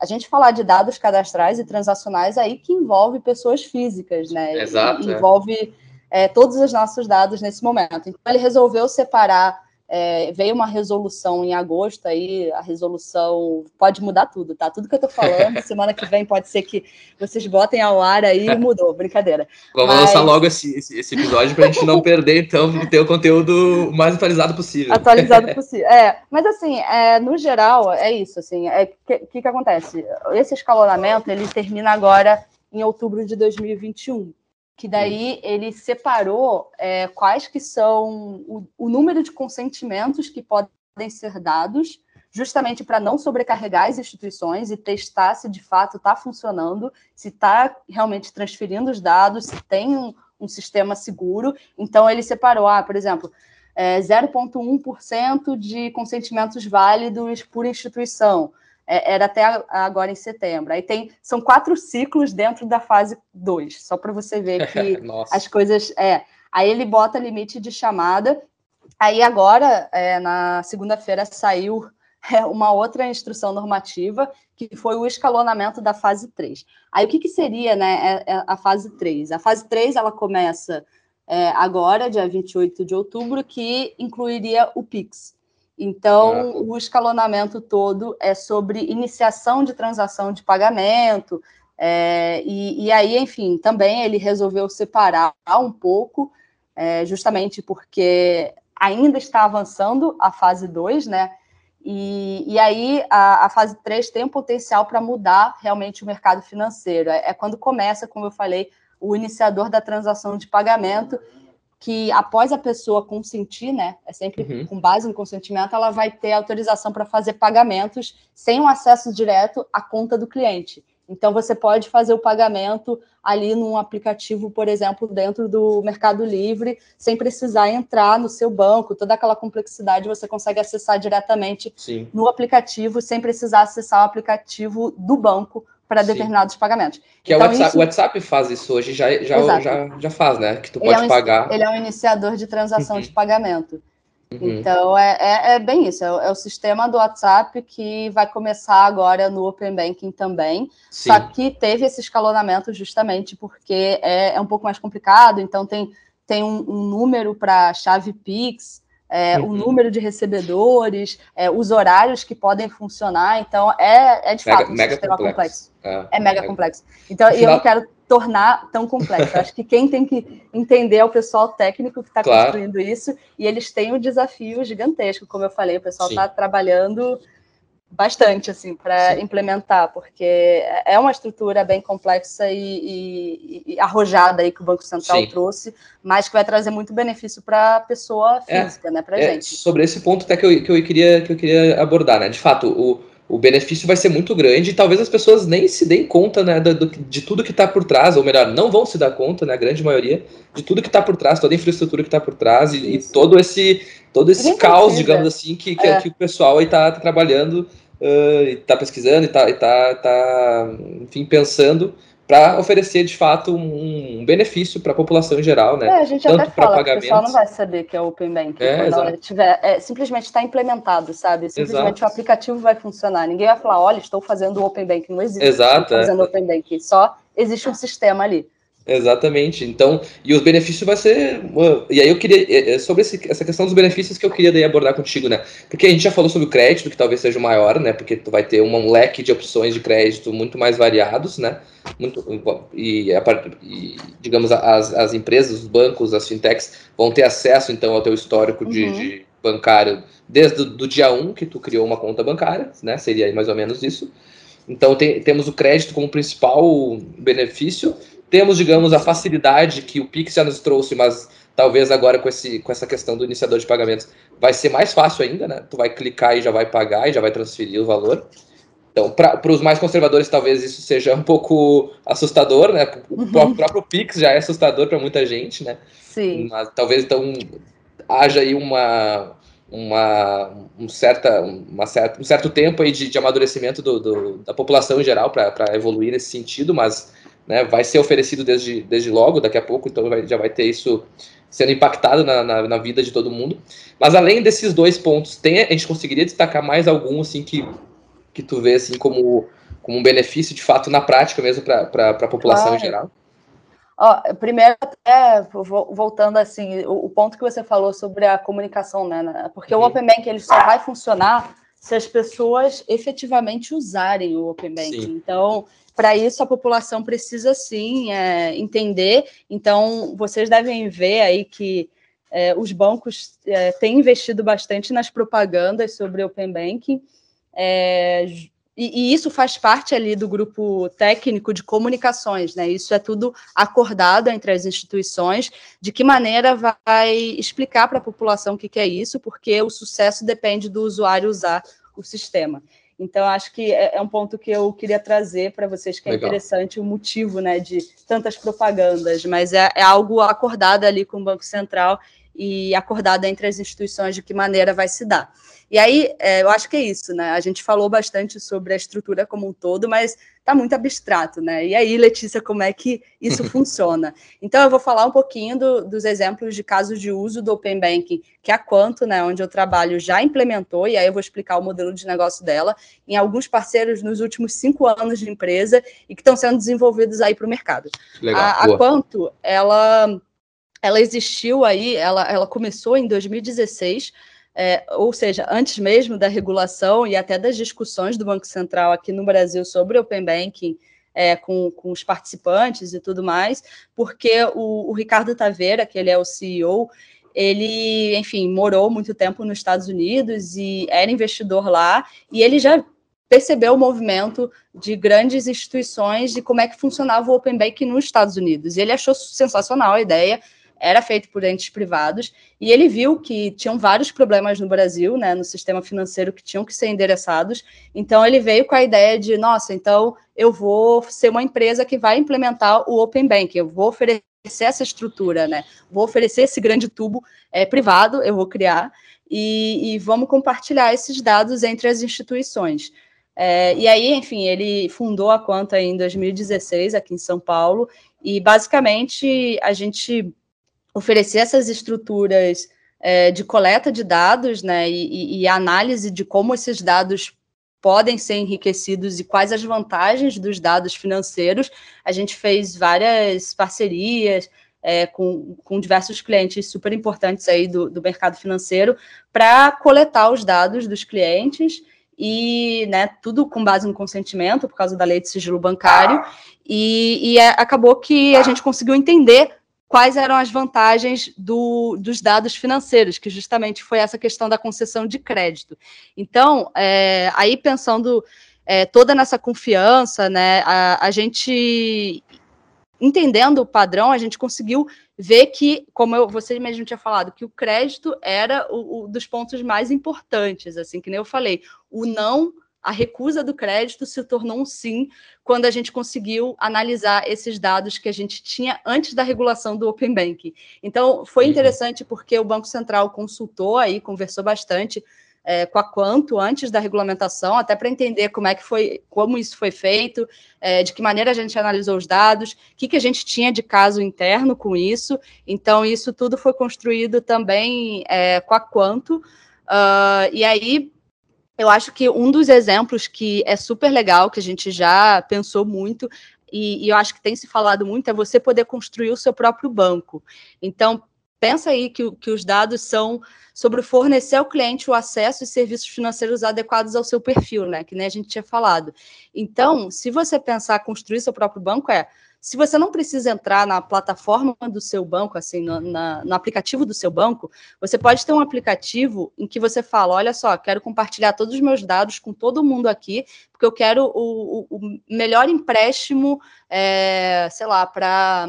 a gente falar de dados cadastrais e transacionais aí que envolve pessoas físicas, né? Exato. É. Envolve é. É, todos os nossos dados nesse momento. Então ele resolveu separar é, veio uma resolução em agosto aí, a resolução pode mudar tudo, tá? Tudo que eu tô falando, (laughs) semana que vem pode ser que vocês botem ao ar aí e mudou, brincadeira. (laughs) Vamos Mas... lançar logo esse, esse, esse episódio pra gente não (laughs) perder, então, ter o conteúdo mais atualizado possível. Atualizado possível. É, mas assim, é, no geral, é isso, assim, o é, que, que que acontece? Esse escalonamento, ele termina agora em outubro de 2021 que daí ele separou é, quais que são o, o, número de consentimentos que podem ser dados, justamente para não sobrecarregar as instituições e testar se de fato está funcionando, se está realmente transferindo os dados, se tem um, um, sistema seguro. Então ele separou, ah, por exemplo, é, 0,1% de consentimentos válidos por instituição é, era até agora em setembro. Aí tem, são quatro ciclos dentro da fase 2, só para você ver que (laughs) as coisas. É, aí ele bota limite de chamada. Aí agora, é, na segunda-feira, saiu é, uma outra instrução normativa, que foi o escalonamento da fase 3. Aí o que, que seria né, é, é a fase 3? A fase 3 ela começa é, agora, dia 28 de outubro, que incluiria o PIX. Então, o escalonamento todo é sobre iniciação de transação de pagamento, é, e, e, aí, enfim, também ele resolveu separar um pouco, é, justamente porque ainda está avançando a fase 2, né? E, e aí a, a, fase 3 tem um potencial para mudar realmente o mercado financeiro. É, é quando começa, como eu falei, o iniciador da transação de pagamento que após a pessoa consentir, né, é sempre uhum. com base no consentimento, ela vai ter autorização para fazer pagamentos sem um acesso direto à conta do cliente. Então, você pode fazer o pagamento ali num aplicativo, por exemplo, dentro do Mercado Livre, sem precisar entrar no seu banco, toda aquela complexidade você consegue acessar diretamente Sim. no aplicativo, sem precisar acessar o aplicativo do banco para determinados pagamentos. Que então, é o WhatsApp, isso... WhatsApp faz isso hoje, já, já, já, já faz, né? Que tu ele pode é um, pagar. Ele é um iniciador de transação uhum. de pagamento. Uhum. Então, é, é, é, bem isso, é, é, o sistema do WhatsApp que vai começar agora no Open Banking também, Sim. só que teve esse escalonamento justamente porque é, é um pouco mais complicado, então tem, tem um, um número para chave Pix, é, uhum. o número de recebedores, é, os horários que podem funcionar. Então, é, é de fato mega, um sistema complexo. complexo. É, é mega, complexo. Então, eu não quero tornar tão complexo. Acho que quem tem que entender é o pessoal técnico que está claro. construindo isso, e eles têm um desafio gigantesco, como eu falei, o pessoal está trabalhando bastante assim para implementar, porque é uma estrutura bem complexa e, e, e arrojada aí que o Banco Central Sim. trouxe, mas que vai trazer muito benefício para a pessoa é, física, é, né, para é, gente. Sobre esse ponto até que eu, que eu queria que eu queria abordar, né? De fato, o, o benefício vai ser muito grande e talvez as pessoas nem se deem conta né, do, de tudo que está por trás, ou melhor, não vão se dar conta, né, a grande maioria, de tudo que está por trás, toda a infraestrutura que está por trás e, e, todo esse todo esse caos, digamos assim, que, que, é. que, o pessoal aí está tá trabalhando uh, está pesquisando e está, tá, tá, enfim, pensando para oferecer de fato um, benefício para a população em geral, né? É, a gente Tanto até fala pagamentos... que o pessoal não vai saber que é Open Banking é, quando tiver, é, simplesmente está implementado, sabe? Simplesmente exato. o aplicativo vai funcionar. Ninguém vai falar, olha, estou fazendo Open Banking, não existe. Exato. Estou fazendo é. Open Banking, só existe um sistema ali. Exatamente. Então, e os benefícios vai ser. E aí eu queria. É, é sobre esse, essa questão dos benefícios que eu queria daí abordar contigo, né? Porque a gente já falou sobre o crédito, que talvez seja o maior, né? Porque tu vai ter um leque de opções de crédito muito mais variados, né? Muito, e, a, e digamos, as, as empresas, os bancos, as fintechs vão ter acesso então ao teu histórico de, uhum. de bancário desde o dia 1 que tu criou uma conta bancária, né? Seria mais ou menos isso. Então tem, temos o crédito como principal benefício temos, digamos, a facilidade que o Pix já nos trouxe, mas talvez agora com, esse, com essa questão do iniciador de pagamentos vai ser mais fácil ainda, né? Tu vai clicar e já vai pagar e já vai transferir o valor. Então, para os mais conservadores, talvez isso seja um pouco assustador, né? O uhum. próprio Pix já é assustador para muita gente, né? Sim. Mas talvez então haja aí uma, uma, um, certa, uma certa, um certo tempo aí de, de amadurecimento do, do, da população em geral para evoluir nesse sentido, mas né, vai ser oferecido desde, desde logo, daqui a pouco, então vai, já vai ter isso sendo impactado na, na, na, vida de todo mundo. Mas além desses dois pontos, tem, a gente conseguiria destacar mais algum assim que, que tu vê assim como, como um benefício de fato na prática mesmo para a população claro. em geral? Ó, primeiro, até voltando assim, o, o, ponto que você falou sobre a comunicação, né? né porque uhum. o Open Bank ele só vai funcionar se as pessoas efetivamente usarem o Open Banking. Então, para isso, a população precisa sim é, entender. Então, vocês devem ver aí que é, os bancos é, têm investido bastante nas propagandas sobre Open Banking. É, e, e, isso faz parte ali do grupo técnico de comunicações, né? Isso é tudo acordado entre as instituições, de que maneira vai explicar para a população o que, que é isso, porque o sucesso depende do usuário usar o sistema. Então, acho que é, é um ponto que eu queria trazer para vocês, que é Legal. interessante o motivo né, de tantas propagandas, mas é, é algo acordado ali com o Banco Central e acordado entre as instituições de que maneira vai se dar. E aí, é, eu acho que é isso, né? A gente falou bastante sobre a estrutura como um todo, mas está muito abstrato, né? E aí, Letícia, como é que isso (laughs) funciona? Então, eu vou falar um pouquinho do, dos exemplos de casos de uso do Open Banking, que a Quanto, né, onde eu trabalho, já implementou, e aí eu vou explicar o modelo de negócio dela, em alguns parceiros nos últimos cinco anos de empresa e que estão sendo desenvolvidos aí para o mercado. Legal, a, a Quanto, ela, ela existiu aí, ela, ela começou em 2016 é, ou seja, antes mesmo da regulação e até das discussões do Banco Central aqui no Brasil sobre Open Banking, é, com, com, os participantes e tudo mais, porque o, o, Ricardo Taveira, que ele é o CEO, ele, enfim, morou muito tempo nos Estados Unidos e era investidor lá, e ele já percebeu o movimento de grandes instituições de como é que funcionava o Open Banking nos Estados Unidos. E ele achou sensacional a ideia, era feito por entes privados, e ele viu que tinham vários problemas no Brasil, né, no sistema financeiro que tinham que ser endereçados. Então ele veio com a ideia de, nossa, então eu vou ser uma empresa que vai implementar o Open Banking, eu vou oferecer essa estrutura, né? Vou oferecer esse grande tubo é, privado, eu vou criar, e, e, vamos compartilhar esses dados entre as instituições. É, e aí, enfim, ele fundou a Quanta em 2016, aqui em São Paulo, e basicamente a gente oferecer essas estruturas é, de coleta de dados, né, e, e, análise de como esses dados podem ser enriquecidos e quais as vantagens dos dados financeiros. A gente fez várias parcerias é, com, com diversos clientes super importantes aí do, do mercado financeiro para coletar os dados dos clientes e né, tudo com base no consentimento, por causa da lei de sigilo bancário, e, e é, acabou que a gente conseguiu entender quais eram as vantagens do, dos dados financeiros, que justamente foi essa questão da concessão de crédito. Então, é, aí pensando é, toda nessa confiança, né, a, a gente entendendo o padrão, a gente conseguiu ver que, como eu, você mesmo tinha falado, que o crédito era o, o dos pontos mais importantes, assim, que nem eu falei, o não a recusa do crédito se tornou um sim quando a gente conseguiu analisar esses dados que a gente tinha antes da regulação do Open Banking. Então, foi interessante porque o Banco Central consultou aí, conversou bastante é, com a Quanto antes da regulamentação, até para entender como é que foi, como isso foi feito, é, de que maneira a gente analisou os dados, o que, que a gente tinha de caso interno com isso. Então, isso tudo foi construído também é, com a Quanto. Uh, e aí, eu acho que um dos exemplos que é super legal, que a gente já pensou muito, e, e, eu acho que tem se falado muito, é você poder construir o seu próprio banco. Então, pensa aí que, que os dados são sobre fornecer ao cliente o acesso e serviços financeiros adequados ao seu perfil, né? Que nem a gente tinha falado. Então, se você pensar construir seu próprio banco, é se você não precisa entrar na plataforma do seu banco, assim, no, na, no, aplicativo do seu banco, você pode ter um aplicativo em que você fala: olha só, quero compartilhar todos os meus dados com todo mundo aqui, porque eu quero o, o, o melhor empréstimo, é, sei lá, para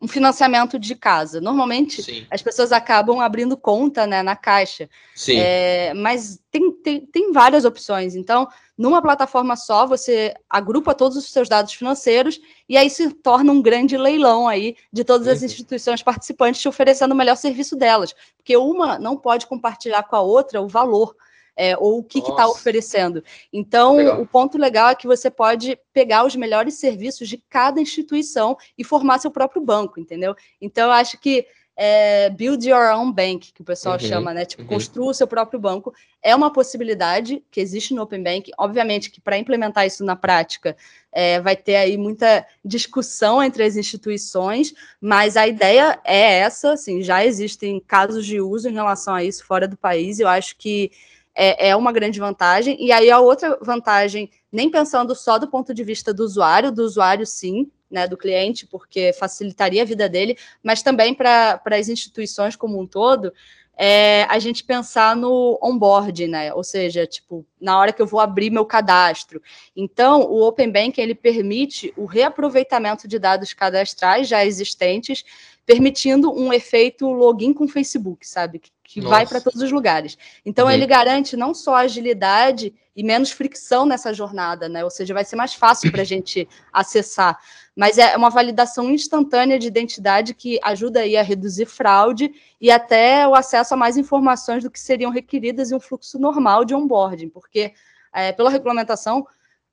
um financiamento de casa. Normalmente Sim. as pessoas acabam abrindo conta né, na caixa. Sim. É, mas tem, tem, tem várias opções. Então, numa plataforma só, você agrupa todos os seus dados financeiros e aí se torna um grande leilão aí de todas as uhum. instituições participantes te oferecendo o melhor serviço delas. Porque uma não pode compartilhar com a outra o valor é, ou o que está oferecendo. Então, legal. o ponto legal é que você pode pegar os melhores serviços de cada instituição e formar seu próprio banco, entendeu? Então, eu acho que é, build your own bank, que o pessoal uhum, chama, né? Tipo, uhum. construa o seu próprio banco. É uma possibilidade que existe no Open Bank. Obviamente que para implementar isso na prática é, vai ter aí muita discussão entre as instituições, mas a ideia é essa, assim, já existem casos de uso em relação a isso fora do país. Eu acho que é, é uma grande vantagem. E aí a outra vantagem, nem pensando só do ponto de vista do usuário, do usuário sim, né, do cliente, porque facilitaria a vida dele, mas também para as instituições como um todo, é a gente pensar no onboard, né? Ou seja, tipo, na hora que eu vou abrir meu cadastro. Então, o Open Bank ele permite o reaproveitamento de dados cadastrais já existentes, permitindo um efeito login com Facebook, sabe? Que, que vai para todos os lugares. Então, uhum. ele garante não só agilidade e menos fricção nessa jornada, né? Ou seja, vai ser mais fácil para a (laughs) gente acessar. Mas é uma validação instantânea de identidade que ajuda aí a reduzir fraude e até o acesso a mais informações do que seriam requeridas em um fluxo normal de onboarding, porque é, pela regulamentação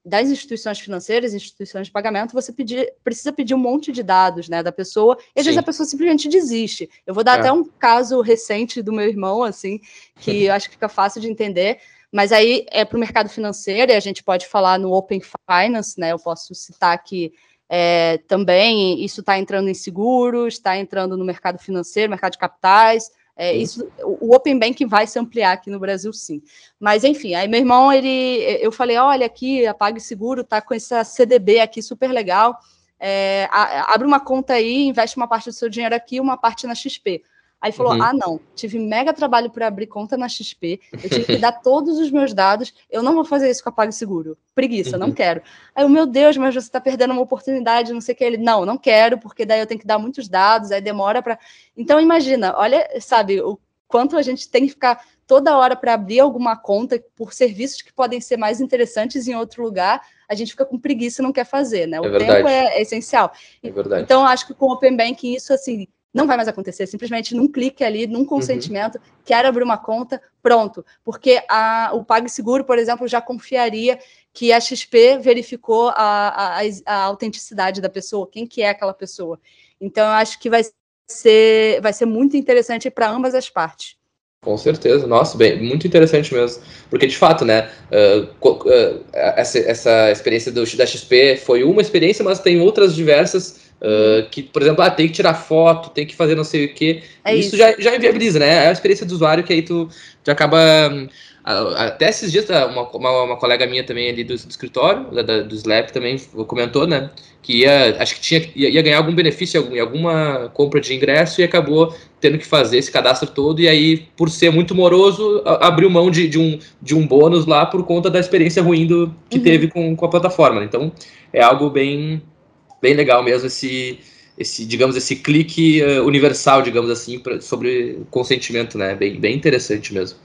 das instituições financeiras, instituições de pagamento, você pedir, precisa pedir um monte de dados né, da pessoa, e às Sim. vezes a pessoa simplesmente desiste. Eu vou dar é. até um caso recente do meu irmão, assim, que eu acho que fica fácil de entender, mas aí é para o mercado financeiro, e a gente pode falar no Open Finance, né? Eu posso citar aqui é, também, isso está entrando em seguros, está entrando no mercado financeiro, mercado de capitais, é, isso, o Open Banking vai se ampliar aqui no Brasil, sim. Mas, enfim, aí meu irmão, ele, eu falei, olha aqui, a PagSeguro tá com essa CDB aqui super legal, é, a, abre uma conta aí, investe uma parte do seu dinheiro aqui, uma parte na XP. Aí falou: uhum. ah, não, tive mega trabalho para abrir conta na XP, eu tive que dar todos os meus dados, eu não vou fazer isso com a PagSeguro. Preguiça, uhum. não quero. Aí eu, meu Deus, mas você está perdendo uma oportunidade, não sei o que. Ele, não, não quero, porque daí eu tenho que dar muitos dados, aí demora para. Então, imagina, olha, sabe, o quanto a gente tem que ficar toda hora para abrir alguma conta por serviços que podem ser mais interessantes em outro lugar, a gente fica com preguiça e não quer fazer, né? O é tempo é, é, essencial. É. Então, acho que com o Open Banking isso assim não vai mais acontecer, simplesmente num clique ali, num consentimento, uhum. quero abrir uma conta, pronto. Porque a, o PagSeguro, por exemplo, já confiaria que a XP verificou a, a, a, autenticidade da pessoa, quem que é aquela pessoa. Então, eu acho que vai ser, vai ser muito interessante para ambas as partes. Com certeza, nossa, bem, muito interessante mesmo. Porque, de fato, né, uh, uh, essa, essa experiência do, da XP foi uma experiência, mas tem outras diversas uh, que, por exemplo, ah, tem que tirar foto, tem que fazer não sei o quê. É isso, isso, Já, já inviabiliza, né? É a experiência do usuário que aí tu, tu acaba até esses dias, tá, uma, uma, uma, colega minha também ali do, do escritório, da, do Slap também, comentou, né? Que ia, acho que tinha, ia, ia ganhar algum benefício em alguma compra de ingresso e acabou tendo que fazer esse cadastro todo. E aí, por ser muito moroso, abriu mão de, de, um, de um bônus lá por conta da experiência ruim do, que uhum. teve com, com a plataforma. Né? Então, é algo bem, bem legal mesmo esse, esse digamos, esse clique uh, universal, digamos assim, pra, sobre consentimento, né? Bem, bem interessante mesmo.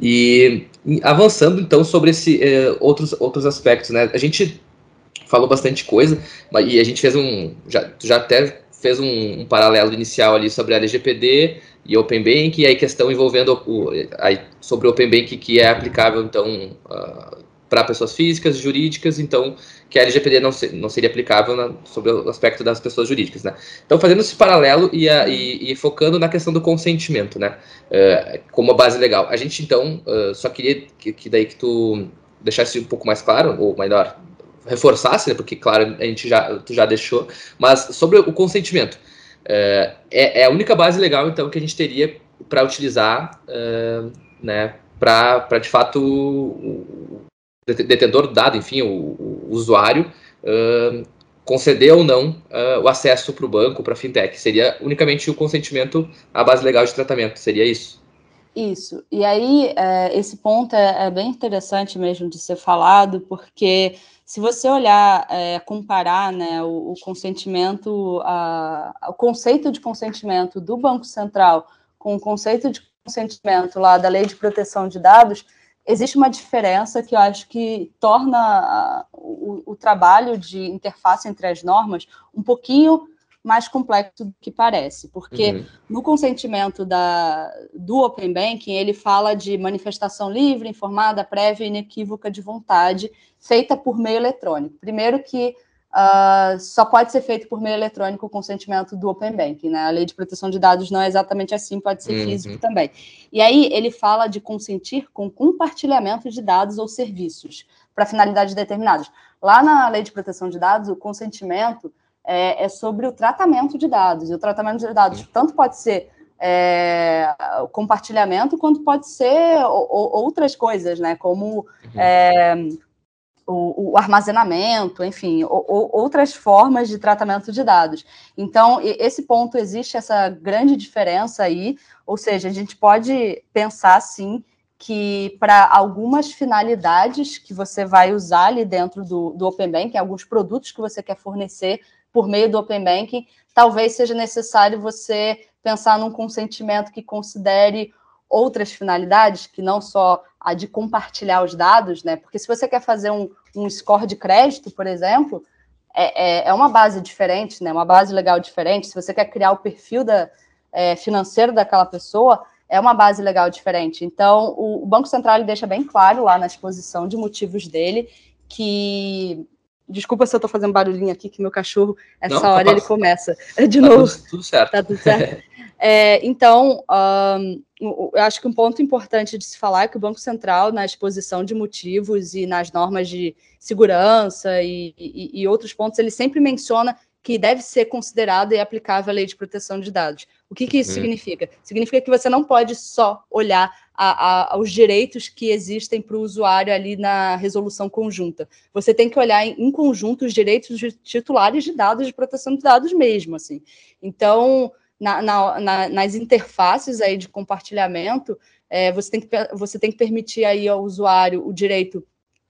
E avançando então sobre esse eh, outros, outros aspectos, né? A gente falou bastante coisa, e a gente fez um. Já, já até fez um, um paralelo inicial ali sobre a LGPD e Open Bank, e aí questão envolvendo o, aí, sobre o Open Bank que é aplicável então uh, para pessoas físicas, jurídicas, então que a LGPD não, ser, não seria aplicável na, sobre o aspecto das pessoas jurídicas, né? Então, fazendo esse paralelo e, a, e, e focando na questão do consentimento, né? Uh, como a base legal. A gente, então, uh, só queria que, que, daí que tu deixasse um pouco mais claro, ou melhor, reforçasse, né? Porque, claro, a gente já, tu já deixou, mas sobre o consentimento. Uh, é, é, a única base legal, então, que a gente teria para utilizar, né? Para, de fato, o, detentor do dado, enfim, o usuário, uh, conceder ou não uh, o acesso para o banco, para a fintech. Seria unicamente o consentimento à base legal de tratamento, seria isso? Isso. E aí, é, esse ponto é, é, bem interessante mesmo de ser falado, porque se você olhar, é, comparar né, o, o consentimento, a, o conceito de consentimento do Banco Central com o conceito de consentimento lá da Lei de Proteção de Dados, existe uma diferença que eu acho que torna o, o, trabalho de interface entre as normas um pouquinho mais complexo do que parece, porque uhum. no consentimento da, do Open Banking, ele fala de manifestação livre, informada, prévia e inequívoca de vontade, feita por meio eletrônico. Primeiro que uh, só pode ser feito por meio eletrônico o consentimento do Open Banking, né? A lei de proteção de dados não é exatamente assim, pode ser uhum. físico também. E aí ele fala de consentir com compartilhamento de dados ou serviços para finalidades determinadas. Lá na lei de proteção de dados, o consentimento é, é sobre o tratamento de dados. E o tratamento de dados tanto pode ser é, compartilhamento, quanto pode ser outras coisas, né? Como uhum. é, o, o armazenamento, enfim, o, o, outras formas de tratamento de dados. Então, esse ponto existe essa grande diferença aí, ou seja, a gente pode pensar sim que para algumas finalidades que você vai usar ali dentro do, do Open Banking, alguns produtos que você quer fornecer por meio do Open Banking, talvez seja necessário você pensar num consentimento que considere outras finalidades, que não só a de compartilhar os dados, né? Porque se você quer fazer um, um score de crédito, por exemplo, é, é, é, uma base diferente, né? Uma base legal diferente. Se você quer criar o perfil da, é, financeiro daquela pessoa, é uma base legal diferente. Então, o, o Banco Central deixa bem claro lá na exposição de motivos dele que Desculpa se eu estou fazendo barulhinho aqui, que meu cachorro, essa Não, tá hora, ele começa. De tá novo. Tudo, tudo certo. Tá tudo certo. (laughs) É, então, um, eu acho que um ponto importante de se falar é que o Banco Central, na exposição de motivos e nas normas de segurança e, e, e outros pontos, ele sempre menciona que deve ser considerado e aplicável a lei de proteção de dados. O que, que isso hum. significa? Significa que você não pode só olhar a, a, aos direitos que existem para o usuário ali na resolução conjunta. Você tem que olhar em, em conjunto os direitos de titulares de dados de proteção de dados mesmo, assim. Então, na, na, na, nas interfaces aí de compartilhamento, é, você, tem que, você tem que permitir aí ao usuário o direito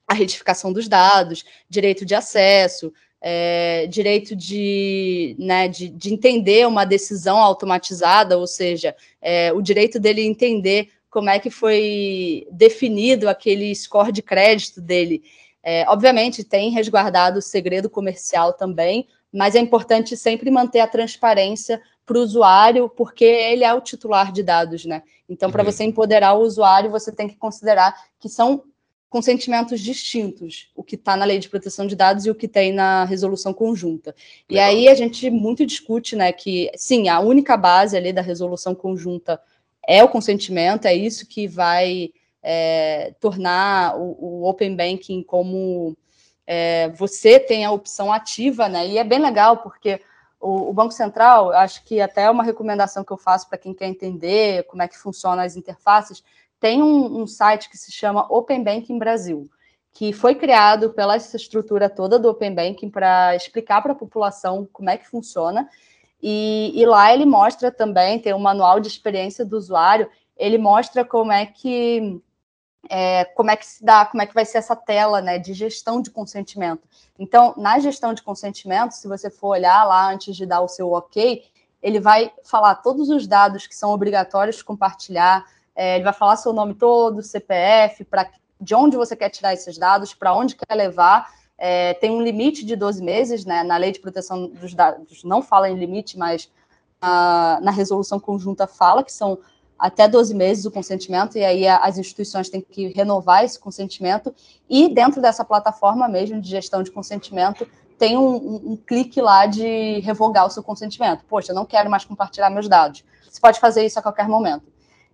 à retificação dos dados, direito de acesso, é, direito de, né, de, de, entender uma decisão automatizada, ou seja, é, o direito dele entender como é que foi definido aquele score de crédito dele. É, obviamente, tem resguardado o segredo comercial também, mas é importante sempre manter a transparência para o usuário, porque ele é o titular de dados, né? Então, para uhum. você empoderar o usuário, você tem que considerar que são consentimentos distintos, o que está na lei de proteção de dados e o que tem na resolução conjunta. Legal. E aí a gente muito discute, né, que sim, a única base ali da resolução conjunta é o consentimento, é isso que vai é, tornar o, o, Open Banking como é, você tem a opção ativa, né? E é bem legal, porque o, o Banco Central, acho que até é uma recomendação que eu faço para quem quer entender como é que funcionam as interfaces, tem um, um site que se chama Open Banking Brasil, que foi criado pela essa estrutura toda do Open Banking para explicar para a população como é que funciona. E, e, lá ele mostra também, tem um manual de experiência do usuário, ele mostra como é que é, como é que se dá, como é que vai ser essa tela né, de gestão de consentimento. Então, na gestão de consentimento, se você for olhar lá antes de dar o seu ok, ele vai falar todos os dados que são obrigatórios compartilhar, é, ele vai falar seu nome todo, CPF, para de onde você quer tirar esses dados, para onde quer levar. É, tem um limite de 12 meses, né? Na lei de proteção dos dados não fala em limite, mas a, na resolução conjunta fala que são até 12 meses o consentimento, e aí as instituições têm que renovar esse consentimento, e dentro dessa plataforma mesmo de gestão de consentimento, tem um, um, um, clique lá de revogar o seu consentimento. Poxa, eu não quero mais compartilhar meus dados. Você pode fazer isso a qualquer momento.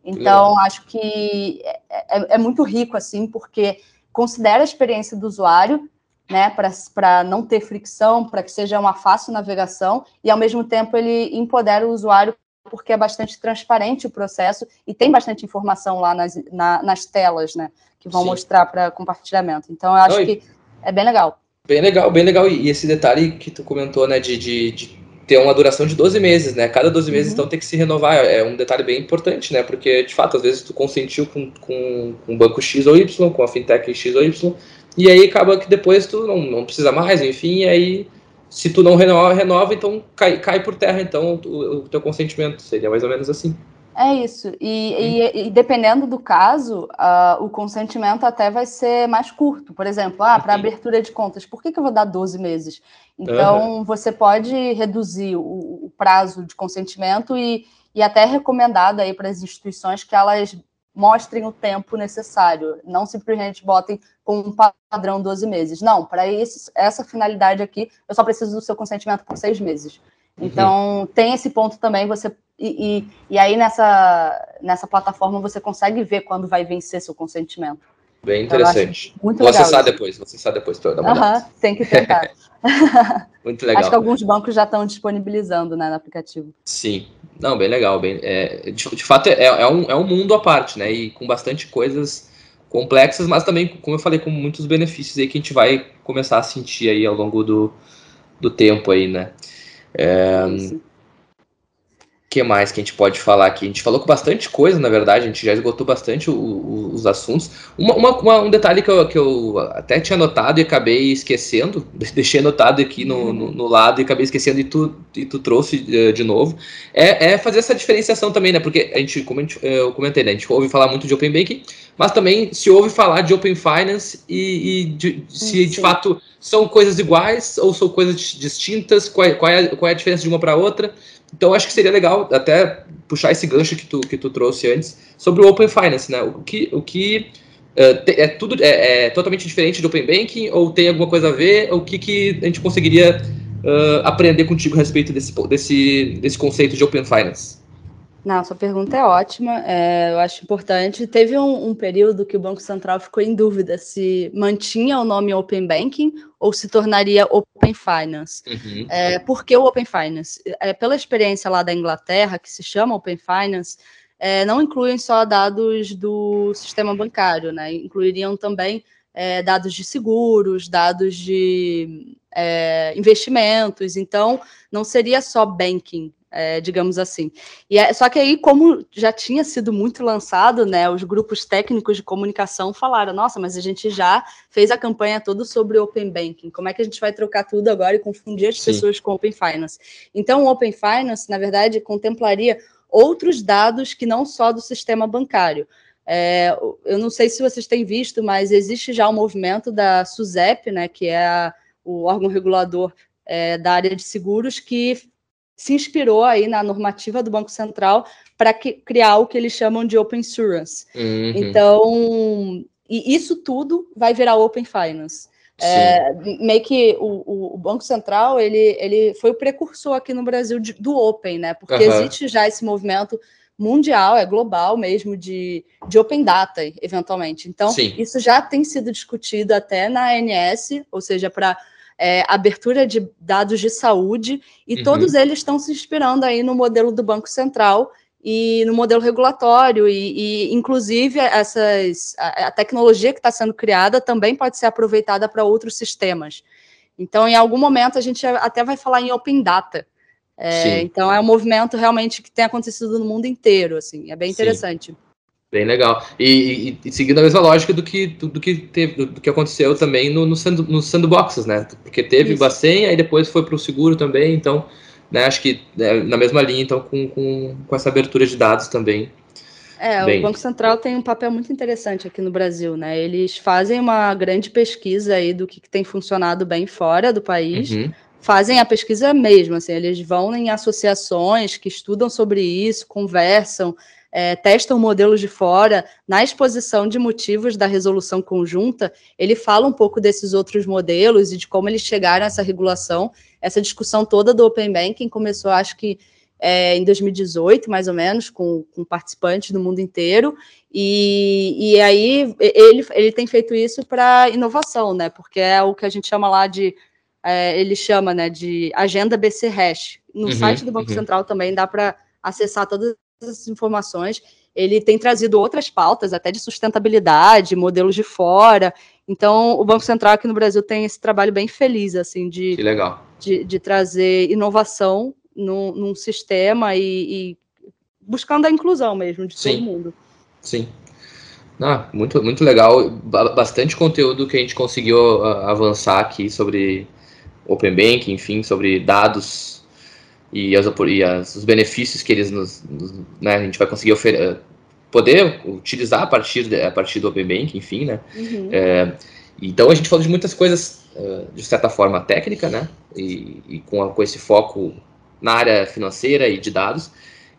Então, acho que é, é, é, muito rico, assim, porque considera a experiência do usuário, né, para não ter fricção, para que seja uma fácil navegação, e ao mesmo tempo ele empodera o usuário porque é bastante transparente o processo e tem bastante informação lá nas, na, nas telas, né, que vão Sim. mostrar para compartilhamento. Então, eu acho Oi. que é bem legal. Bem legal, bem legal. E esse detalhe que tu comentou, né, de, de, de ter uma duração de 12 meses, né? Cada 12 meses, uhum. então, tem que se renovar. É um detalhe bem importante, né? Porque, de fato, às vezes tu consentiu com, com, com banco X ou Y, com a fintech X ou Y, e aí acaba que depois tu não, não precisa mais, enfim, e aí se tu não renova, renova então cai, cai por terra, então, o, o teu consentimento. Seria mais ou menos assim. É isso. E, e, e dependendo do caso, uh, o consentimento até vai ser mais curto. Por exemplo, ah, para abertura de contas, por que, que eu vou dar 12 meses? Então, uhum. você pode reduzir o, o, prazo de consentimento e, e até recomendado aí para as instituições que elas mostrem o tempo necessário, não simplesmente botem com um padrão 12 meses. Não, para essa finalidade aqui, eu só preciso do seu consentimento por seis meses. Uhum. Então, uhum. tem esse ponto também, você e, e, e, aí nessa, nessa plataforma você consegue ver quando vai vencer seu consentimento. Bem então, interessante. Então, muito vou legal acessar isso. depois, vou acessar depois uma olhada. tem que tentar. (laughs) (laughs) muito legal. Acho que alguns bancos já estão disponibilizando né, no aplicativo. Sim, não, bem legal. Bem, é, de, de, fato, é, é, um, é um mundo à parte, né? E com bastante coisas complexas, mas também, como eu falei, com muitos benefícios aí que a gente vai começar a sentir aí ao longo do, do tempo aí, né? É, que mais que a gente pode falar aqui? A gente falou com bastante coisa, na verdade, a gente já esgotou bastante o, o, os assuntos. Uma, uma, uma, um detalhe que eu, que eu até tinha notado e acabei esquecendo, (laughs) deixei anotado aqui no, no, no, lado e acabei esquecendo e tu, e tu trouxe uh, de novo, é, é, fazer essa diferenciação também, né? Porque a gente, como a gente, eu comentei, né? A gente ouve falar muito de Open Banking, mas também se ouve falar de Open Finance e, e de, se Sim. de fato são coisas iguais ou são coisas distintas, qual, qual, é, qual é a diferença de uma para outra. Então, acho que seria legal até puxar esse gancho que tu, que tu trouxe antes sobre o Open Finance, né? O que, o que uh, é tudo é, é, totalmente diferente do Open Banking ou tem alguma coisa a ver? O que, que a gente conseguiria uh, aprender contigo a respeito desse, desse, desse conceito de Open Finance? Não, sua pergunta é ótima, é, eu acho importante. Teve um, um, período que o Banco Central ficou em dúvida se mantinha o nome Open Banking ou se tornaria Open Finance. Uhum. É, por que o Open Finance? É, pela experiência lá da Inglaterra, que se chama Open Finance, é, não incluem só dados do sistema bancário, né? incluiriam também é, dados de seguros, dados de é, investimentos. Então, não seria só banking, é, digamos assim. E é, só que aí, como já tinha sido muito lançado, né, os grupos técnicos de comunicação falaram: nossa, mas a gente já fez a campanha toda sobre Open Banking. Como é que a gente vai trocar tudo agora e confundir as Sim. pessoas com Open Finance? Então, o Open Finance, na verdade, contemplaria outros dados que não só do sistema bancário. É, eu não sei se vocês têm visto, mas existe já um movimento da SUSEP, né, que é a, o órgão regulador é, da área de seguros, que se inspirou aí na normativa do Banco Central para criar o que eles chamam de Open Insurance. Uhum. Então, e isso tudo vai virar Open Finance. É, meio que o, o, Banco Central ele, ele foi o precursor aqui no Brasil de, do Open, né? Porque uhum. existe já esse movimento mundial, é global mesmo, de, de Open Data, eventualmente. Então, Sim. isso já tem sido discutido até na ANS, ou seja, para é, abertura de dados de saúde, e uhum. todos eles estão se inspirando aí no modelo do Banco Central e no modelo regulatório, e, e inclusive essas, a, a tecnologia que está sendo criada também pode ser aproveitada para outros sistemas. Então, em algum momento, a gente até vai falar em Open Data. É, então, é um movimento realmente que tem acontecido no mundo inteiro, assim, é bem interessante. Sim. Bem legal. E, e, e, seguindo a mesma lógica do que, do, do que, teve, do, que aconteceu também no, no, sand, no sandboxes, né? Porque teve Isso. Bacen, aí depois foi para o seguro também, então, né, acho que é, na mesma linha, então, com, com, com essa abertura de dados também. É, Bem. o Banco Central tem um papel muito interessante aqui no Brasil, né? Eles fazem uma grande pesquisa aí do que, que tem funcionado bem fora do país, uhum. fazem a pesquisa mesmo, assim, eles vão em associações que estudam sobre isso, conversam, é, testam modelos de fora, na exposição de motivos da resolução conjunta, ele fala um pouco desses outros modelos e de como eles chegaram a essa regulação. Essa discussão toda do Open Banking começou, acho que é, em 2018, mais ou menos, com, com participantes do mundo inteiro, e, e aí ele, ele tem feito isso para inovação, né? Porque é o que a gente chama lá de é, ele chama né, de agenda BC Hash. No uhum, site do Banco uhum. Central também dá para acessar todas essas informações. Ele tem trazido outras pautas, até de sustentabilidade, modelos de fora. Então, o Banco Central aqui no Brasil tem esse trabalho bem feliz, assim, de, de, de, trazer inovação num, num sistema e, e, buscando a inclusão mesmo de Sim. todo mundo. Sim. Ah, muito, muito legal. Bastante conteúdo que a gente conseguiu uh, avançar aqui sobre Open Banking, enfim, sobre dados e, as, e as, os benefícios que eles nos, nos né, a gente vai conseguir oferecer, poder utilizar a partir, de, a partir do Open Bank, enfim, né? Uhum. É, então a gente falou de muitas coisas uh, de certa forma técnica, né? E, e com, com, esse foco na área financeira e de dados.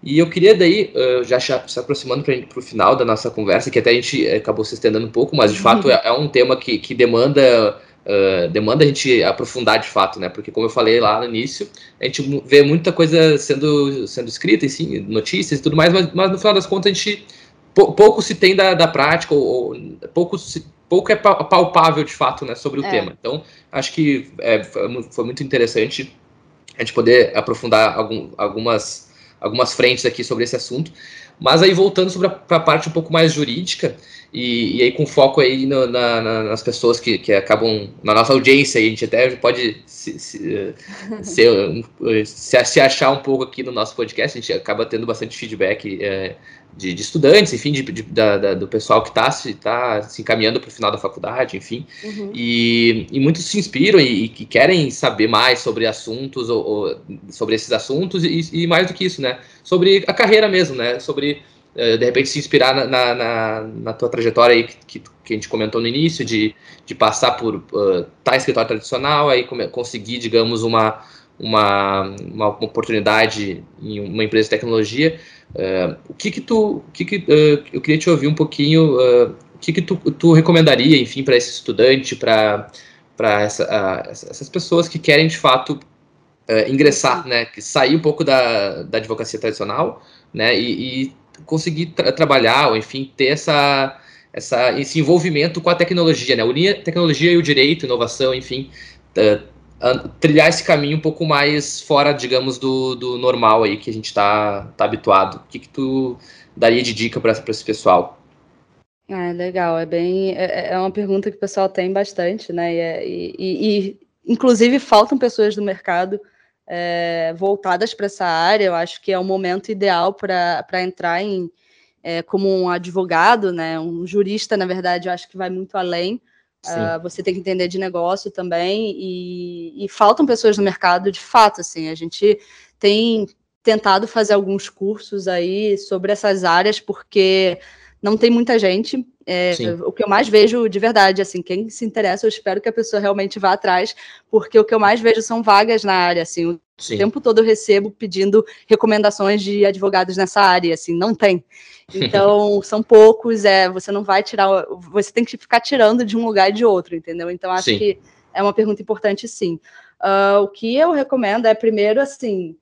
E eu queria daí, uh, já se aproximando para o final da nossa conversa, que até a gente acabou se estendendo um pouco, mas de fato uhum. é, é, um tema que, que demanda uh, demanda a gente aprofundar de fato, né? Porque como eu falei lá no início, a gente vê muita coisa sendo, sendo escrita, assim, notícias e tudo mais, mas, mas no final das contas a gente pouco se tem da, da prática ou, ou pouco se, pouco é palpável de fato, né, sobre o é. tema. Então acho que é, foi muito interessante a gente poder aprofundar algum, algumas algumas frentes aqui sobre esse assunto. Mas aí voltando sobre a, parte um pouco mais jurídica, e, e aí com foco aí no, na, na, nas pessoas que, que acabam, na nossa audiência, a gente até pode se, se, (laughs) se, se, achar um pouco aqui no nosso podcast, a gente acaba tendo bastante feedback é, de, de, estudantes, enfim, de, de da, da, do pessoal que está se, tá se encaminhando para o final da faculdade, enfim, uhum. e, e muitos se inspiram e, e, que querem saber mais sobre assuntos, ou, ou sobre esses assuntos, e, e mais do que isso, né, sobre a carreira mesmo, né, sobre eh, de repente se inspirar na, na, na tua trajetória aí que, que, a gente comentou no início, de, de passar por uh, tá escritório tradicional, aí conseguir, digamos, uma, uma, uma oportunidade em uma empresa de tecnologia. Uh, o que que tu, o que que, uh, eu queria te ouvir um pouquinho, o que que tu, tu recomendaria, enfim, para esse estudante, para para essa, essas pessoas que querem de fato ingressar, né, sair um pouco da, da advocacia tradicional, né, e, e conseguir tra trabalhar, ou enfim, ter essa, essa, esse envolvimento com a tecnologia, né? Unir a tecnologia e o direito, inovação, enfim, uh, trilhar esse caminho um pouco mais fora, digamos, do, do normal aí que a gente está tá habituado. O que, que tu daria de dica para esse pessoal? Ah, legal, é bem. É, é, uma pergunta que o pessoal tem bastante, né? E, é, e, e inclusive faltam pessoas do mercado é, voltadas para essa área. Eu acho que é o momento ideal para entrar em é, como um advogado, né? Um jurista, na verdade, eu acho que vai muito além. Uh, você tem que entender de negócio também e, e, faltam pessoas no mercado de fato assim a gente tem tentado fazer alguns cursos aí sobre essas áreas porque não tem muita gente é, o que eu mais vejo de verdade, assim, quem se interessa, eu espero que a pessoa realmente vá atrás, porque o que eu mais vejo são vagas na área, assim, o Sim. tempo todo eu recebo pedindo recomendações de advogados nessa área, assim, não tem. Então, (laughs) são poucos, é, você não vai tirar, você tem que ficar tirando de um lugar e de outro, entendeu? Então, acho sim. que é uma pergunta importante, sim. Uh, o que eu recomendo é, primeiro, assim,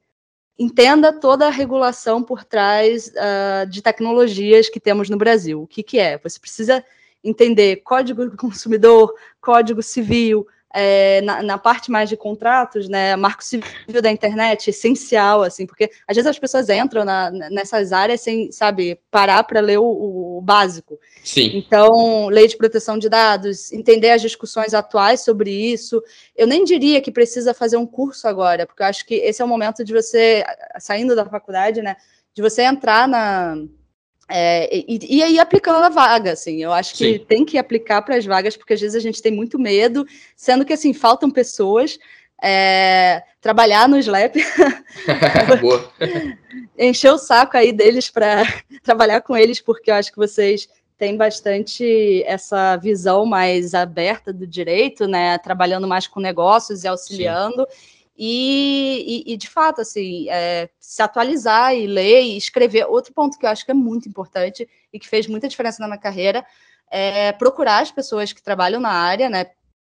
entenda toda a regulação por trás uh, de tecnologias que temos no Brasil. O que, que é? Você precisa entender código do consumidor, código civil, é, na, na, parte mais de contratos, né, marco civil da internet, essencial, assim, porque às vezes as pessoas entram na, nessas áreas sem, sabe, parar para ler o, o, básico. Sim. Então, lei de proteção de dados, entender as discussões atuais sobre isso. Eu nem diria que precisa fazer um curso agora, porque eu acho que esse é o momento de você, saindo da faculdade, né, de você entrar na é, e, e, aí aplicando a vaga, assim, eu acho que Sim. tem que aplicar para as vagas, porque às vezes a gente tem muito medo, sendo que assim, faltam pessoas. É, trabalhar no Slap, (laughs) encher o saco aí deles para (laughs) trabalhar com eles, porque eu acho que vocês têm bastante essa visão mais aberta do direito, né? Trabalhando mais com negócios e auxiliando. Sim. E, e, e, de fato, assim, é, se atualizar e ler e escrever. Outro ponto que eu acho que é muito importante e que fez muita diferença na minha carreira é procurar as pessoas que trabalham na área, né?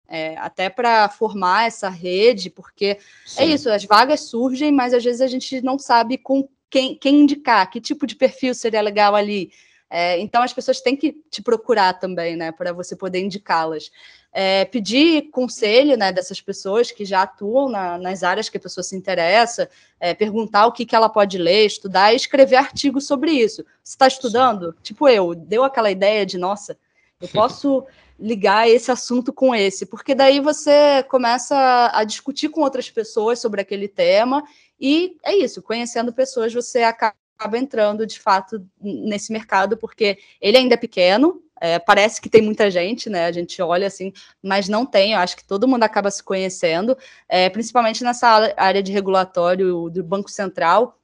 É, até para formar essa rede, porque é Sim. é isso, as vagas surgem, mas às vezes a gente não sabe com quem, quem indicar, que tipo de perfil seria legal ali. É, então as pessoas têm que te procurar também, né, para você poder indicá-las é, pedir conselho né, dessas pessoas que já atuam na, nas áreas que a pessoa se interessa, é, perguntar o que, que ela pode ler, estudar e escrever artigos sobre isso. Você está estudando? Tipo eu, deu aquela ideia de, nossa, eu posso (laughs) ligar esse assunto com esse, porque daí você começa a discutir com outras pessoas sobre aquele tema, e é isso, conhecendo pessoas, você acaba entrando de fato nesse mercado, porque ele ainda é pequeno, é, parece que tem muita gente, né? A gente olha assim, mas não tem. Eu acho que todo mundo acaba se conhecendo, é, principalmente nessa área de regulatório do Banco Central,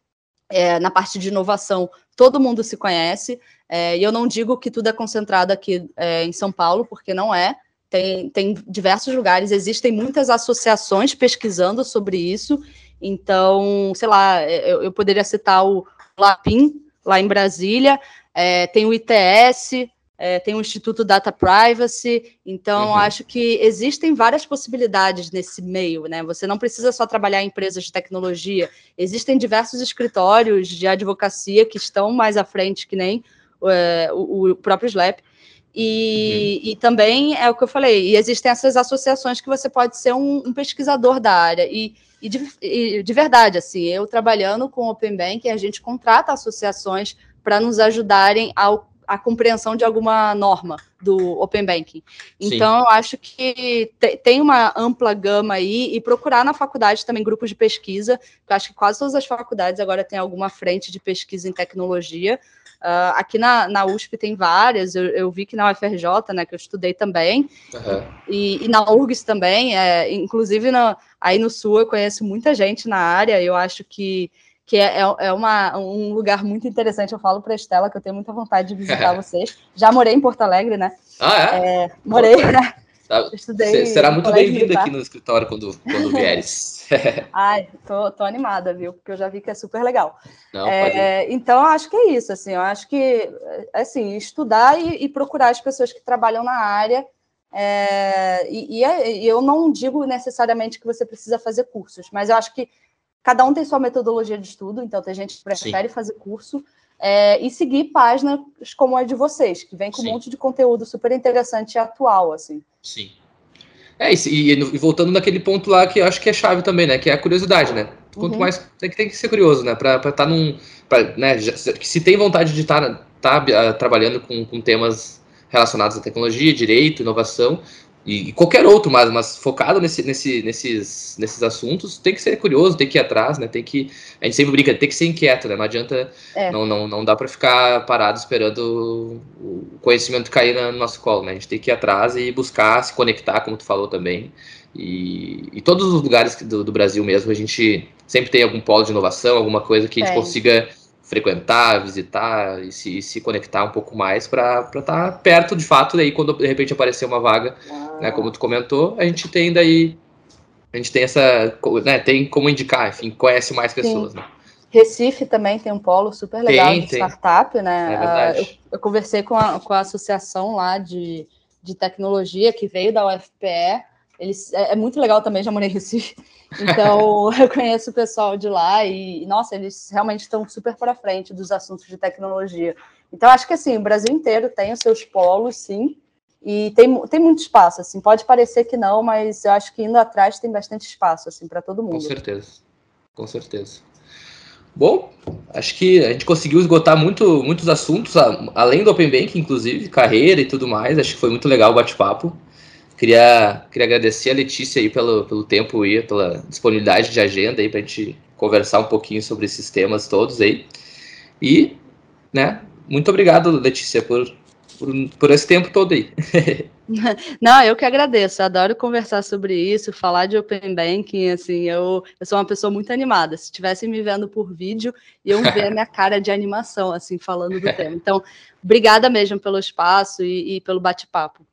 é, na parte de inovação, todo mundo se conhece. É, e eu não digo que tudo é concentrado aqui é, em São Paulo, porque não é. Tem, tem diversos lugares, existem muitas associações pesquisando sobre isso. Então, sei lá, eu, eu poderia citar o Lapin, lá em Brasília, é, tem o ITS, é, tem o Instituto Data Privacy, então uhum. acho que existem várias possibilidades nesse meio, né? Você não precisa só trabalhar em empresas de tecnologia, existem diversos escritórios de advocacia que estão mais à frente, que nem é, o, o, próprio SLAP. E, uhum. e, também é o que eu falei, e existem essas associações que você pode ser um, um pesquisador da área. E, e, de, e de verdade, assim, eu trabalhando com o Open Bank, a gente contrata associações para nos ajudarem ao a compreensão de alguma norma do Open Banking. Então, Sim. eu acho que tem uma ampla gama aí, e procurar na faculdade também grupos de pesquisa, eu acho que quase todas as faculdades agora têm alguma frente de pesquisa em tecnologia. Uh, aqui na, na USP tem várias, eu, eu, vi que na UFRJ, né, que eu estudei também, uhum. e, e, na URGS também, é, inclusive no, aí no Sul eu conheço muita gente na área, eu acho que que é, é, é uma, um lugar muito interessante. Eu falo para a Estela que eu tenho muita vontade de visitar (laughs) vocês. Já morei em Porto Alegre, né? Ah, é? é morei, né? Tá. Estudei Será muito bem-vindo aqui no escritório quando, quando (laughs) vieres. (laughs) Ai, tô, tô animada, viu? Porque eu já vi que é super legal. Não, é, então, eu acho que é isso, assim, eu acho que, assim, estudar e, e procurar as pessoas que trabalham na área, é, e, e, é, eu não digo necessariamente que você precisa fazer cursos, mas eu acho que Cada um tem sua metodologia de estudo, então tem gente que prefere Sim. fazer curso é, e seguir páginas como a de vocês, que vem com Sim. um monte de conteúdo super interessante e atual, assim. Sim. É, isso, e, e, voltando naquele ponto lá que eu acho que é chave também, né? Que é a curiosidade, né? Quanto uhum. mais tem que, tem que ser curioso, né? Para estar tá num. Pra, né, se tem vontade de estar tá, tá, uh, trabalhando com, com temas relacionados à tecnologia, direito, inovação, e, e, qualquer outro, mas, mas focado nesse, nesse, nesses, nesses assuntos, tem que ser curioso, tem que ir atrás, né? Tem que. A gente sempre brinca, tem que ser inquieto, né? Não adianta. É. Não, não, não dá para ficar parado esperando o conhecimento cair no nosso colo, né? A gente tem que ir atrás e buscar se conectar, como tu falou também. E, e todos os lugares do, do Brasil mesmo, a gente sempre tem algum polo de inovação, alguma coisa que a gente é. consiga frequentar, visitar e se, se conectar um pouco mais para estar tá perto de fato, daí quando de repente aparecer uma vaga, ah. né, como tu comentou, a gente tem daí, a gente tem essa, né, tem como indicar, enfim, conhece mais pessoas, Sim. né. Recife também tem um polo super legal tem, de tem. startup, né? É verdade. Eu, eu, conversei com a, com a associação lá de, de tecnologia que veio da UFPE, eles, é, é, muito legal também, já morei em Recife, (laughs) então eu conheço o pessoal de lá e, nossa, eles realmente estão super para frente dos assuntos de tecnologia. Então, acho que assim, o Brasil inteiro tem os seus polos, sim, e tem, tem muito espaço, assim, pode parecer que não, mas eu acho que indo atrás tem bastante espaço, assim, para todo mundo. Com certeza, com certeza. Bom, acho que a gente conseguiu esgotar muito, muitos assuntos, além do Open Bank, inclusive, carreira e tudo mais, acho que foi muito legal o bate-papo. Queria, queria agradecer a Letícia aí pelo, pelo tempo e pela disponibilidade de agenda aí para a gente conversar um pouquinho sobre esses temas todos aí. E, né, muito obrigado, Letícia, por, por, por esse tempo todo aí. (laughs) Não, eu que agradeço, adoro conversar sobre isso, falar de Open Banking, assim, eu, eu sou uma pessoa muito animada, se estivessem me vendo por vídeo, iam ver a minha (laughs) cara de animação, assim, falando do tema. Então, obrigada mesmo pelo espaço e, e pelo bate-papo.